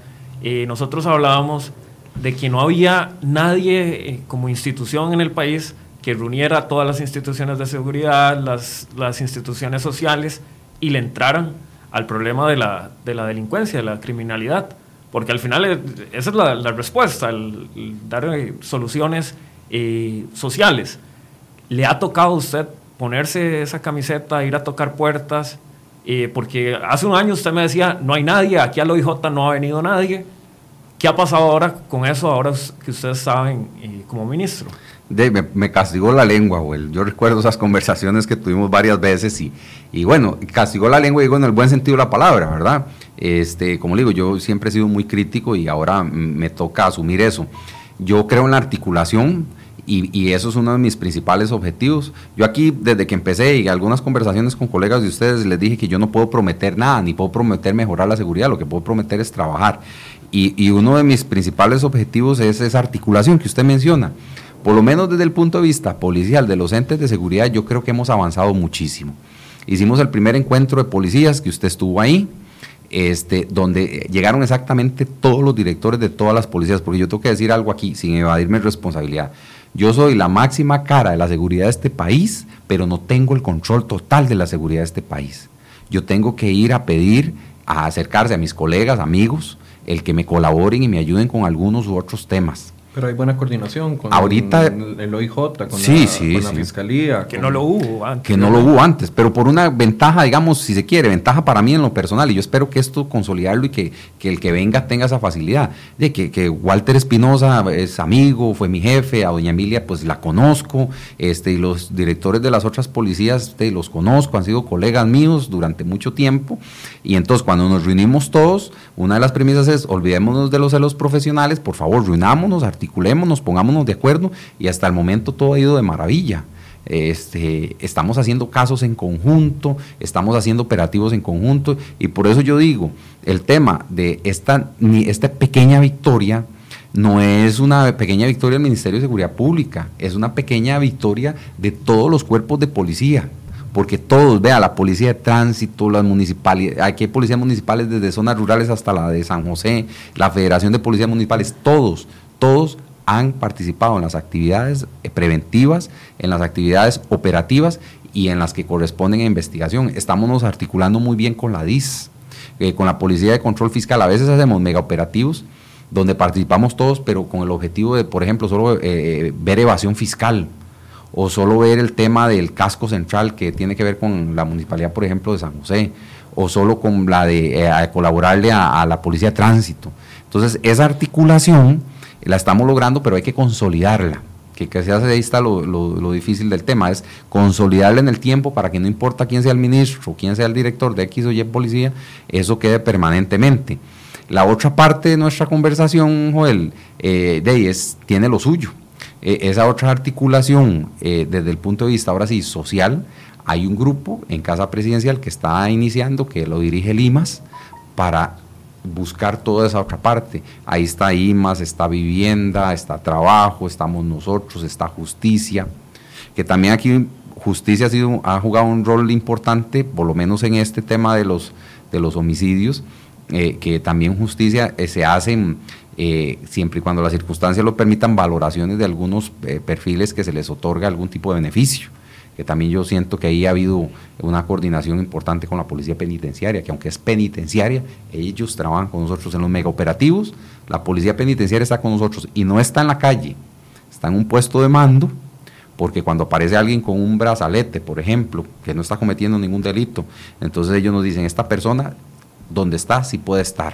eh, nosotros hablábamos de que no había nadie eh, como institución en el país que reuniera todas las instituciones de seguridad, las, las instituciones sociales y le entraran al problema de la, de la delincuencia, de la criminalidad. Porque al final eh, esa es la, respuesta, el, dar soluciones sociales. ¿Le ha tocado a usted ponerse esa camiseta, ir a tocar puertas, eh, porque hace un año usted me decía, no hay nadie, aquí al OIJ no ha venido nadie. ¿Qué ha pasado ahora con eso, ahora que ustedes saben eh, como ministro? me, castigó la lengua, güey. Yo recuerdo esas conversaciones que tuvimos varias veces y, y bueno, castigó la lengua, digo, en el buen sentido de la palabra, ¿verdad? Este, como digo, yo siempre he sido muy crítico y ahora me toca asumir eso. Yo creo en la articulación, y, eso es uno de mis principales objetivos. Yo aquí, desde que empecé y algunas conversaciones con colegas de ustedes, les dije que yo no puedo prometer nada, ni puedo prometer mejorar la seguridad, lo que puedo prometer es trabajar. Y, uno de mis principales objetivos es esa articulación que usted menciona. Por lo menos desde el punto de vista policial de los entes de seguridad, yo creo que hemos avanzado muchísimo. Hicimos el primer encuentro de policías, que usted estuvo ahí, este, donde llegaron exactamente todos los directores de todas las policías, porque yo tengo que decir algo aquí, sin evadirme responsabilidad. Yo soy la máxima cara de la seguridad de este país, pero no tengo el control total de la seguridad de este país. Yo tengo que ir a pedir, a acercarse a mis colegas, amigos, el que me colaboren y me ayuden con algunos u otros temas. Pero hay buena coordinación con Ahorita, el, OIJ, con, sí, la, sí, con la sí. Fiscalía. Que con- no lo hubo antes. que no lo hubo antes, pero por una ventaja, digamos, si se quiere, ventaja para mí en lo personal, y yo espero que esto consolidarlo y que, que el que venga tenga esa facilidad, de que, que Walter Espinosa es amigo, fue mi jefe, a doña Emilia pues la conozco, este, y los directores de las otras policías este, los conozco, han sido colegas míos durante mucho tiempo, y entonces cuando nos reunimos todos, una de las premisas es, olvidémonos de los celos profesionales, por favor, reunámonos, articulémonos, pongámonos de acuerdo, y hasta el momento todo ha ido de maravilla. Este, estamos haciendo casos en conjunto, estamos haciendo operativos en conjunto y por eso yo digo, el tema de esta, pequeña victoria no es una pequeña victoria del Ministerio de Seguridad Pública, es una pequeña victoria de todos los cuerpos de policía. Porque todos, vea, la policía de tránsito, las municipalidades, aquí hay policías municipales desde zonas rurales hasta la de San José, la Federación de Policías Municipales, todos, todos han participado en las actividades eh, preventivas, en las actividades operativas y en las que corresponden a investigación. Estamos articulando muy bien con la DIS, eh, con la Policía de Control Fiscal. A veces hacemos mega operativos donde participamos todos, pero con el objetivo de, por ejemplo, solo eh, ver evasión fiscal o solo ver el tema del casco central que tiene que ver con la municipalidad, por ejemplo, de San José, o solo con la de colaborarle a, a la policía de tránsito. Entonces, esa articulación la estamos logrando, pero hay que consolidarla. Que, que se hace ahí está lo, lo, difícil del tema, es consolidarla en el tiempo para que no importa quién sea el ministro, quién sea el director de X o Y policía, eso quede permanentemente. La otra parte de nuestra conversación, Joel, eh, de es, tiene lo suyo. Eh, esa otra articulación, eh, desde el punto de vista ahora sí social, hay un grupo en Casa Presidencial que está iniciando, que lo dirige Limas, para buscar toda esa otra parte. Ahí está IMAS, está vivienda, está trabajo, estamos nosotros, está justicia, que también aquí justicia ha, sido, ha jugado un rol importante, por lo menos en este tema de los, de los homicidios, eh, que también justicia eh, se hacen eh, siempre y cuando las circunstancias lo permitan, valoraciones de algunos perfiles que se les otorga algún tipo de beneficio que también yo siento que ahí ha habido una coordinación importante con la policía penitenciaria, que aunque es penitenciaria, ellos trabajan con nosotros en los megaoperativos, la policía penitenciaria está con nosotros y no está en la calle, está en un puesto de mando, porque cuando aparece alguien con un brazalete, por ejemplo, que no está cometiendo ningún delito, entonces ellos nos dicen, esta persona, donde está, sí puede estar,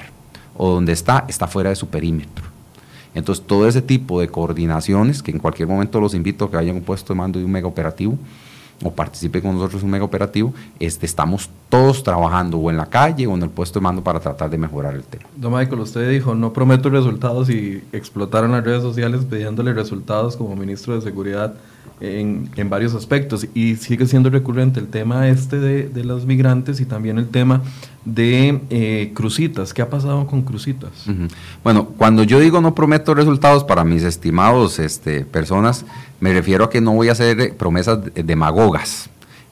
o donde está, está fuera de su perímetro. Entonces, todo ese tipo de coordinaciones, que en cualquier momento los invito a que vayan a un puesto de mando de un mega operativo, o participe con nosotros en un mega operativo, este, estamos todos trabajando o en la calle o en el puesto de mando para tratar de mejorar el tema. Don Michael, usted dijo, no prometo resultados y explotaron las redes sociales pidiéndole resultados como ministro de Seguridad en, varios aspectos. Y sigue siendo recurrente el tema este de, de los migrantes y también el tema de eh, crucitas. ¿Qué ha pasado con crucitas? Bueno, cuando yo digo no prometo resultados para mis estimados este, personas, me refiero a que no voy a hacer promesas demagogas.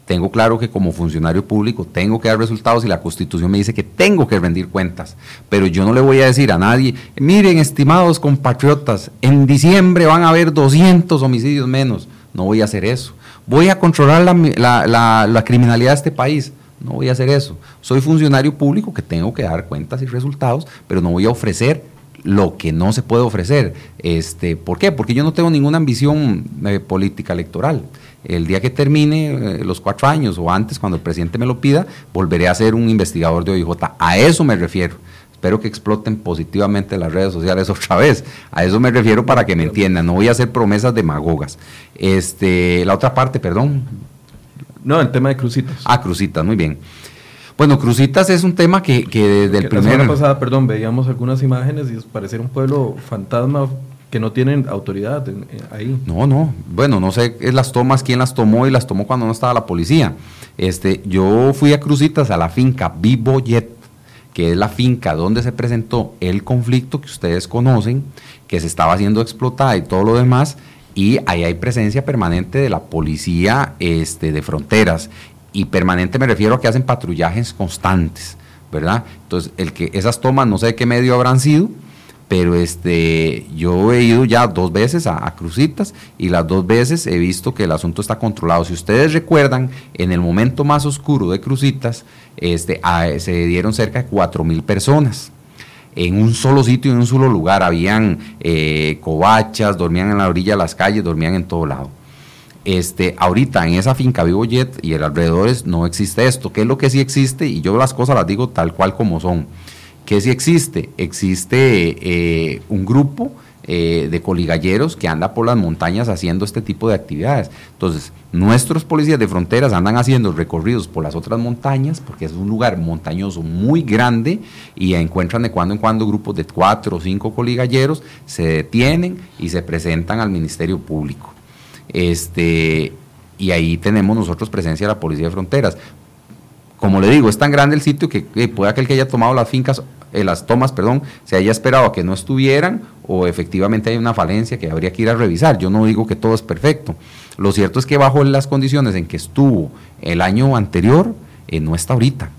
Tengo claro que como funcionario público tengo que dar resultados y la constitución me dice que tengo que rendir cuentas, pero yo no le voy a decir a nadie, miren estimados compatriotas, en diciembre van a haber 200 homicidios menos, no voy a hacer eso. Voy a controlar la, la, la, criminalidad de este país, no voy a hacer eso. Soy funcionario público que tengo que dar cuentas y resultados, pero no voy a ofrecer lo que no se puede ofrecer. Este, ¿Por qué? Porque yo no tengo ninguna ambición eh, política electoral. El día que termine eh, los cuatro años o antes, cuando el presidente me lo pida, volveré a ser un investigador de OIJ. A eso me refiero. Espero que exploten positivamente las redes sociales otra vez. A eso me refiero para que me entiendan. No voy a hacer promesas demagogas. Este, la otra parte, perdón. No, el tema de crucitas. Ah, crucitas, muy bien. Bueno, Crucitas es un tema que, que desde el primer... La semana pasada, perdón, veíamos algunas imágenes y pareciera un pueblo fantasma que no tienen autoridad en, en, ahí. No, no, bueno, no sé las tomas, quién las tomó y las tomó cuando no estaba la policía. Este, yo fui a Crucitas, a la finca Vivoyet, que es la finca donde se presentó el conflicto que ustedes conocen, que se estaba haciendo explotada y todo lo demás, y ahí hay presencia permanente de la policía este, de fronteras y permanente me refiero a que hacen patrullajes constantes, ¿verdad? Entonces, el que esas tomas no sé de qué medio habrán sido, pero este yo he ido ya dos veces a, a, Crucitas y las dos veces he visto que el asunto está controlado. Si ustedes recuerdan, en el momento más oscuro de Crucitas, este, se dieron cerca de cuatro mil personas. en un solo sitio, en un solo lugar. Habían eh, covachas, dormían en la orilla de las calles, dormían en todo lado. Este, ahorita en esa finca Vivo Jet y el alrededores no existe esto. ¿Qué es lo que sí existe? Y yo las cosas las digo tal cual como son. ¿Qué sí existe? Existe eh, un grupo eh, de coligalleros que anda por las montañas haciendo este tipo de actividades. Entonces, nuestros policías de fronteras andan haciendo recorridos por las otras montañas, porque es un lugar montañoso muy grande, y encuentran de cuando en cuando grupos de cuatro o cinco coligalleros, se detienen y se presentan al Ministerio Público. Este, y ahí tenemos nosotros presencia de la Policía de Fronteras. Como le digo, es tan grande el sitio que puede aquel que haya tomado las fincas eh, las tomas, perdón, se haya esperado a que no estuvieran o efectivamente hay una falencia que habría que ir a revisar. Yo no digo que todo es perfecto. Lo cierto es que bajo las condiciones en que estuvo el año anterior, eh, no está ahorita.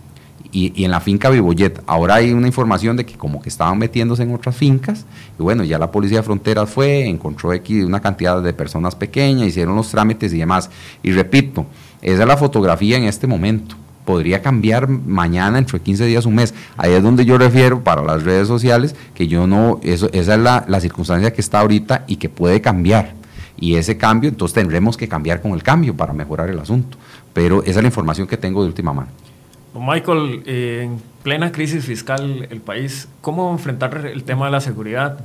Y, en la finca Vivoyet, ahora hay una información de que como que estaban metiéndose en otras fincas, y bueno, ya la policía de fronteras fue, encontró aquí una cantidad de personas pequeñas, hicieron los trámites y demás. Y repito, esa es la fotografía en este momento podría cambiar mañana, entre 15 días, un mes. Ahí es donde yo refiero para las redes sociales que yo no, eso, esa es la, la circunstancia que está ahorita y que puede cambiar. Y ese cambio, entonces tendremos que cambiar con el cambio para mejorar el asunto. Pero esa es la información que tengo de última mano. Michael, en plena crisis fiscal el país, ¿cómo enfrentar el tema de la seguridad?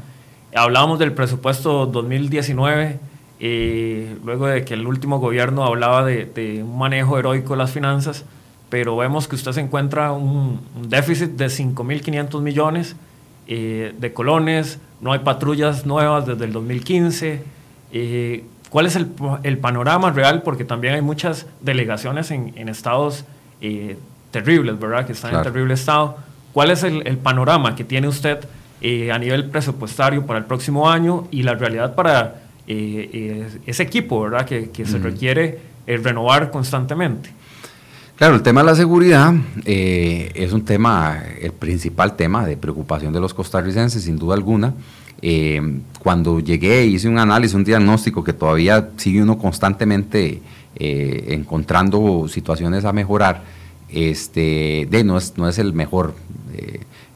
Hablábamos del presupuesto 2019, eh, luego de que el último gobierno hablaba de, de, un manejo heroico de las finanzas pero vemos que usted se encuentra un, déficit de 5.500 millones eh, de colones, no hay patrullas nuevas desde el 2015. Eh, ¿Cuál es el, el, panorama real? Porque también hay muchas delegaciones en, en estados eh, terribles, ¿verdad? Que están en terrible estado. ¿Cuál es el, el panorama que tiene usted a nivel presupuestario para el próximo año y la realidad para ese equipo, ¿verdad? Que, que se requiere renovar constantemente. Claro, el tema de la seguridad eh, es un tema, el principal tema de preocupación de los costarricenses, sin duda alguna. Eh, cuando llegué hice un análisis, un diagnóstico que todavía sigue uno constantemente eh, encontrando situaciones a mejorar. Este, de no es, no es el mejor,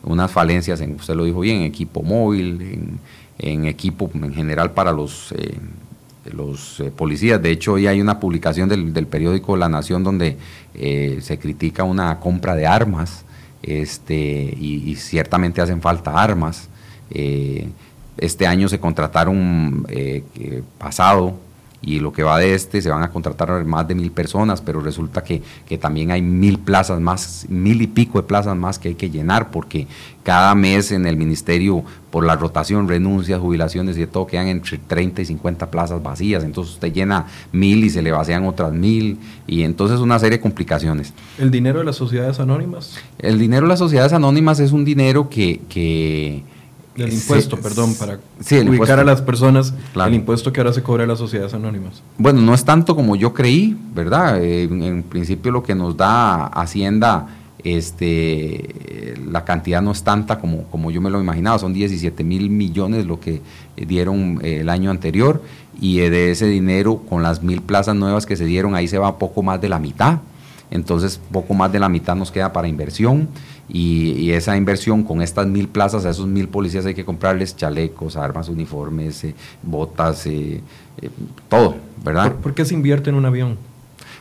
unas falencias, en, usted lo dijo bien, en equipo móvil, en, en equipo en general para los los eh, policías. De hecho, hoy hay una publicación del, periódico La Nación donde eh, se critica una compra de armas este, y, ciertamente hacen falta armas. Eh, este año se contrataron pasado y lo que va de este se van a contratar más de mil personas, pero resulta que, también hay mil plazas más, mil y pico de plazas más que hay que llenar, porque cada mes en el ministerio, por la rotación, renuncias, jubilaciones y de todo, quedan entre 30 y 50 plazas vacías, entonces usted llena mil y se le vacían otras mil, y entonces una serie de complicaciones. ¿El dinero de las sociedades anónimas? El dinero de las sociedades anónimas es un dinero que... que del impuesto, perdón, para ubicar a las personas el impuesto que ahora se cobra a las sociedades anónimas. Bueno, no es tanto como yo creí, ¿verdad? En, principio lo que nos da Hacienda, este, la cantidad no es tanta como, como yo me lo imaginaba, son 17 mil millones lo que dieron eh, el año anterior. Y de ese dinero con las mil plazas nuevas que se dieron, ahí se va poco más de la mitad entonces poco más de la mitad nos queda para inversión y, esa inversión con estas mil plazas, a esos mil policías hay que comprarles chalecos, armas, uniformes, eh, botas, eh, eh, todo, ¿verdad? ¿Por, qué se invierte en un avión?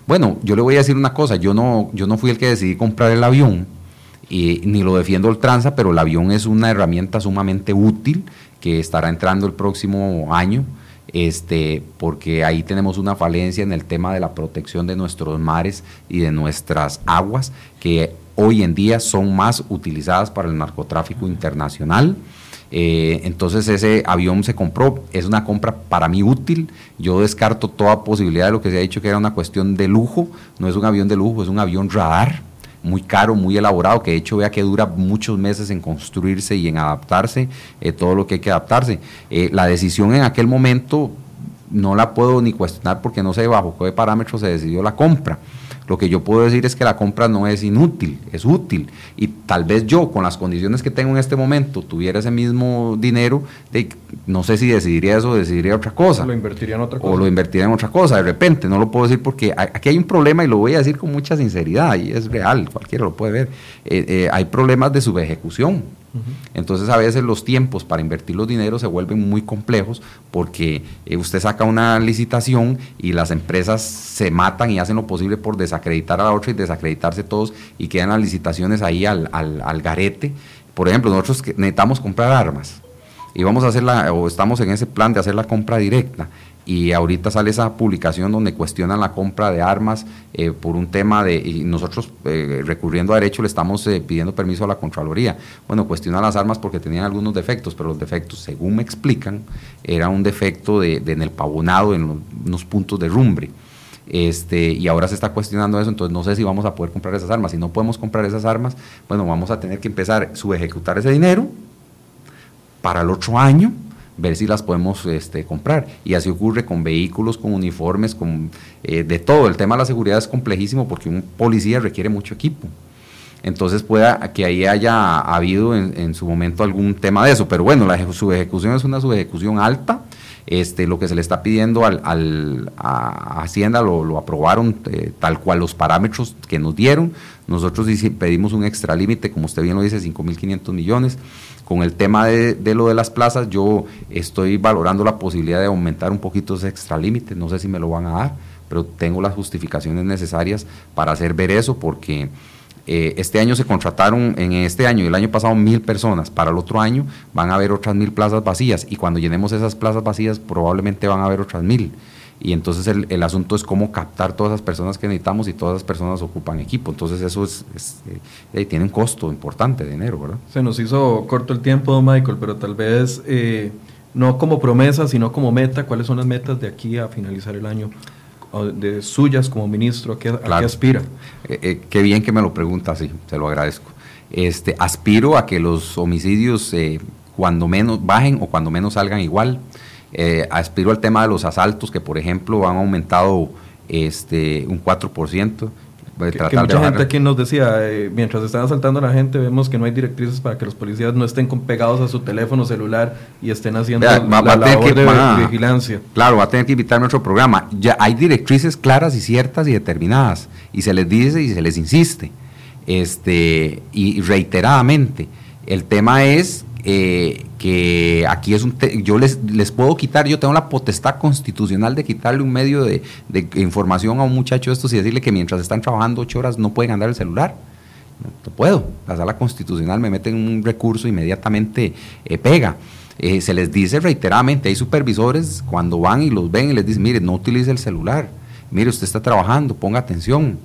Bueno, yo le voy a decir una cosa, yo no, yo no fui el que decidí comprar el avión, y, ni lo defiendo el tranza, pero el avión es una herramienta sumamente útil que estará entrando el próximo año este, porque ahí tenemos una falencia en el tema de la protección de nuestros mares y de nuestras aguas, que hoy en día son más utilizadas para el narcotráfico internacional. Eh, entonces ese avión se compró, es una compra para mí útil, yo descarto toda posibilidad de lo que se ha dicho que era una cuestión de lujo, no es un avión de lujo, es un avión radar, muy caro, muy elaborado, que de hecho vea que dura muchos meses en construirse y en adaptarse, eh, todo lo que hay que adaptarse. Eh, la decisión en aquel momento no la puedo ni cuestionar porque no sé bajo qué parámetros se decidió la compra. Lo que yo puedo decir es que la compra no es inútil, es útil. Y tal vez yo, con las condiciones que tengo en este momento, tuviera ese mismo dinero, de, no sé si decidiría eso o decidiría otra cosa. O lo invertiría en otra cosa. O lo invertiría en otra cosa, de repente. No lo puedo decir porque aquí hay un problema y lo voy a decir con mucha sinceridad y es real, cualquiera lo puede ver. Eh, eh, hay problemas de subejecución Entonces a veces los tiempos para invertir los dineros se vuelven muy complejos porque eh, usted saca una licitación y las empresas se matan y hacen lo posible por desacreditar a la otra y desacreditarse todos y quedan las licitaciones ahí al, al, al garete. Por ejemplo, nosotros necesitamos comprar armas y vamos a hacer la, o estamos en ese plan de hacer la compra directa y ahorita sale esa publicación donde cuestionan la compra de armas eh, por un tema de, y nosotros eh, recurriendo a derecho le estamos eh, pidiendo permiso a la Contraloría. Bueno, cuestionan las armas porque tenían algunos defectos, pero los defectos, según me explican, era un defecto de, en el pavonado, en unos puntos de rumbre. Este, y ahora se está cuestionando eso, entonces no sé si vamos a poder comprar esas armas. Si no podemos comprar esas armas, bueno, vamos a tener que empezar a subejecutar ese dinero para el otro año ver si las podemos este, comprar. Y así ocurre con vehículos, con uniformes, con eh, de todo. El tema de la seguridad es complejísimo porque un policía requiere mucho equipo. Entonces pueda que ahí haya habido en, su momento algún tema de eso. Pero bueno, la subejecución es una subejecución alta. Este, lo que se le está pidiendo al, a Hacienda lo, lo aprobaron eh, tal cual los parámetros que nos dieron. Nosotros pedimos un extra límite, como usted bien lo dice, 5.500 millones. Con el tema de, lo de las plazas, yo estoy valorando la posibilidad de aumentar un poquito ese extra límite, no sé si me lo van a dar, pero tengo las justificaciones necesarias para hacer ver eso, porque eh, este año se contrataron, en este año y el año pasado, mil personas, para el otro año van a haber otras mil plazas vacías, y cuando llenemos esas plazas vacías, probablemente van a haber otras mil. Y entonces el, asunto es cómo captar todas esas personas que necesitamos y todas esas personas ocupan equipo. Entonces eso es, eh, tiene un costo importante de dinero, ¿verdad? Se nos hizo corto el tiempo, Michael, pero tal vez eh, no como promesa, sino como meta. ¿Cuáles son las metas de aquí a finalizar el año? de suyas como ministro, ¿a qué, aspira? Eh, qué bien que me lo pregunta, sí, se lo agradezco. Este, aspiro a que los homicidios cuando menos bajen o cuando menos salgan igual. Eh, aspiro al tema de los asaltos, que por ejemplo han aumentado este, un 4%. Que, mucha gente aquí nos decía, eh, mientras están asaltando a la gente, vemos que no hay directrices para que los policías no estén pegados a su teléfono celular y estén haciendo la, labor de vigilancia. Claro, va a tener que invitarme a otro programa. Ya hay directrices claras y ciertas y determinadas, y se les dice y se les insiste, este, y reiteradamente. El tema es eh, que aquí es un yo les, les puedo quitar, yo tengo la potestad constitucional de quitarle un medio de, información a un muchacho de estos y decirle que mientras están trabajando ocho horas no pueden andar el celular. No, puedo. La sala constitucional me mete en un recurso inmediatamente eh, pega. Eh, se les dice reiteradamente, hay supervisores cuando van y los ven y les dicen, mire, no utilice el celular, mire, usted está trabajando, ponga atención.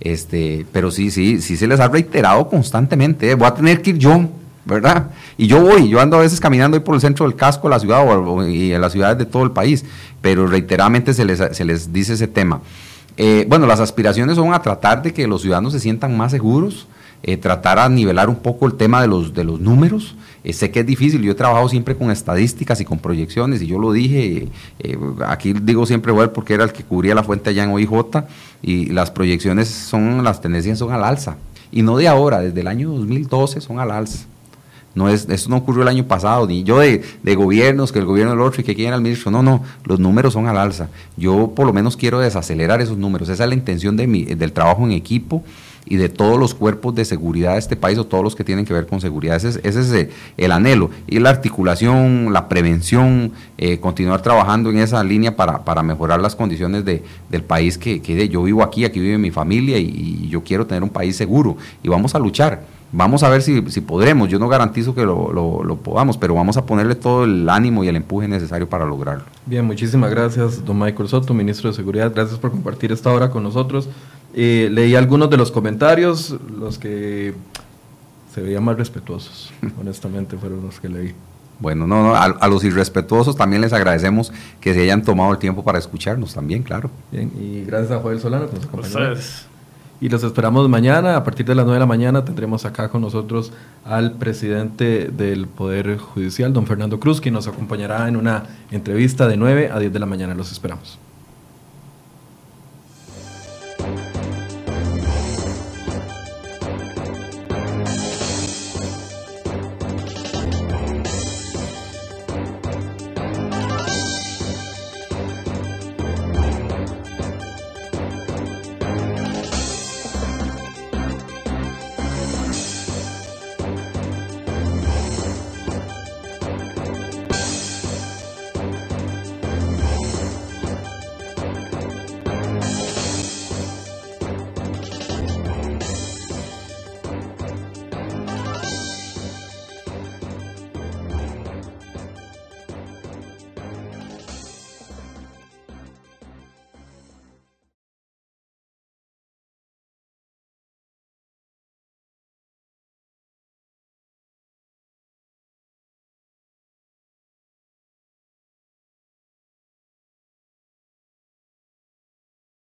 Este, pero sí, sí, sí se les ha reiterado constantemente, voy a tener que ir yo ¿verdad? Y yo voy, yo ando a veces caminando ahí por el centro del casco de la ciudad o, y en las ciudades de todo el país, pero reiteradamente se les, se les dice ese tema. Eh, bueno, las aspiraciones son a tratar de que los ciudadanos se sientan más seguros, eh, tratar a nivelar un poco el tema de los, de los números. Eh, sé que es difícil, yo he trabajado siempre con estadísticas y con proyecciones, y yo lo dije, aquí digo siempre, bueno, porque era el que cubría la fuente allá en OIJ, y las proyecciones son, las tendencias son al alza, y no de ahora, desde el año 2012 son al alza. No es, esto no ocurrió el año pasado, ni yo de, gobiernos, que el gobierno del otro y que quieren al ministro. No, no, los números son al alza. Yo por lo menos quiero desacelerar esos números. Esa es la intención de mi, del trabajo en equipo y de todos los cuerpos de seguridad de este país o todos los que tienen que ver con seguridad. Ese es, ese es el anhelo. Y la articulación, la prevención, eh, continuar trabajando en esa línea para, para mejorar las condiciones de, del país que, que, yo vivo aquí, aquí vive mi familia y yo quiero tener un país seguro. Y vamos a luchar Vamos a ver si, si podremos. Yo no garantizo que lo, lo, podamos, pero vamos a ponerle todo el ánimo y el empuje necesario para lograrlo. Bien, muchísimas gracias, don Michael Soto, ministro de Seguridad. Gracias por compartir esta hora con nosotros. Eh, leí algunos de los comentarios, los que se veían más respetuosos, honestamente, fueron los que leí. Bueno, no, no a, los irrespetuosos también les agradecemos que se hayan tomado el tiempo para escucharnos también, claro. Bien, y gracias a Joel Solano que nos acompañó. Y los esperamos mañana, a partir de las 9 de la mañana tendremos acá con nosotros al presidente del Poder Judicial, don Fernando Cruz, quien nos acompañará en una entrevista de 9 a 10 de la mañana. Los esperamos.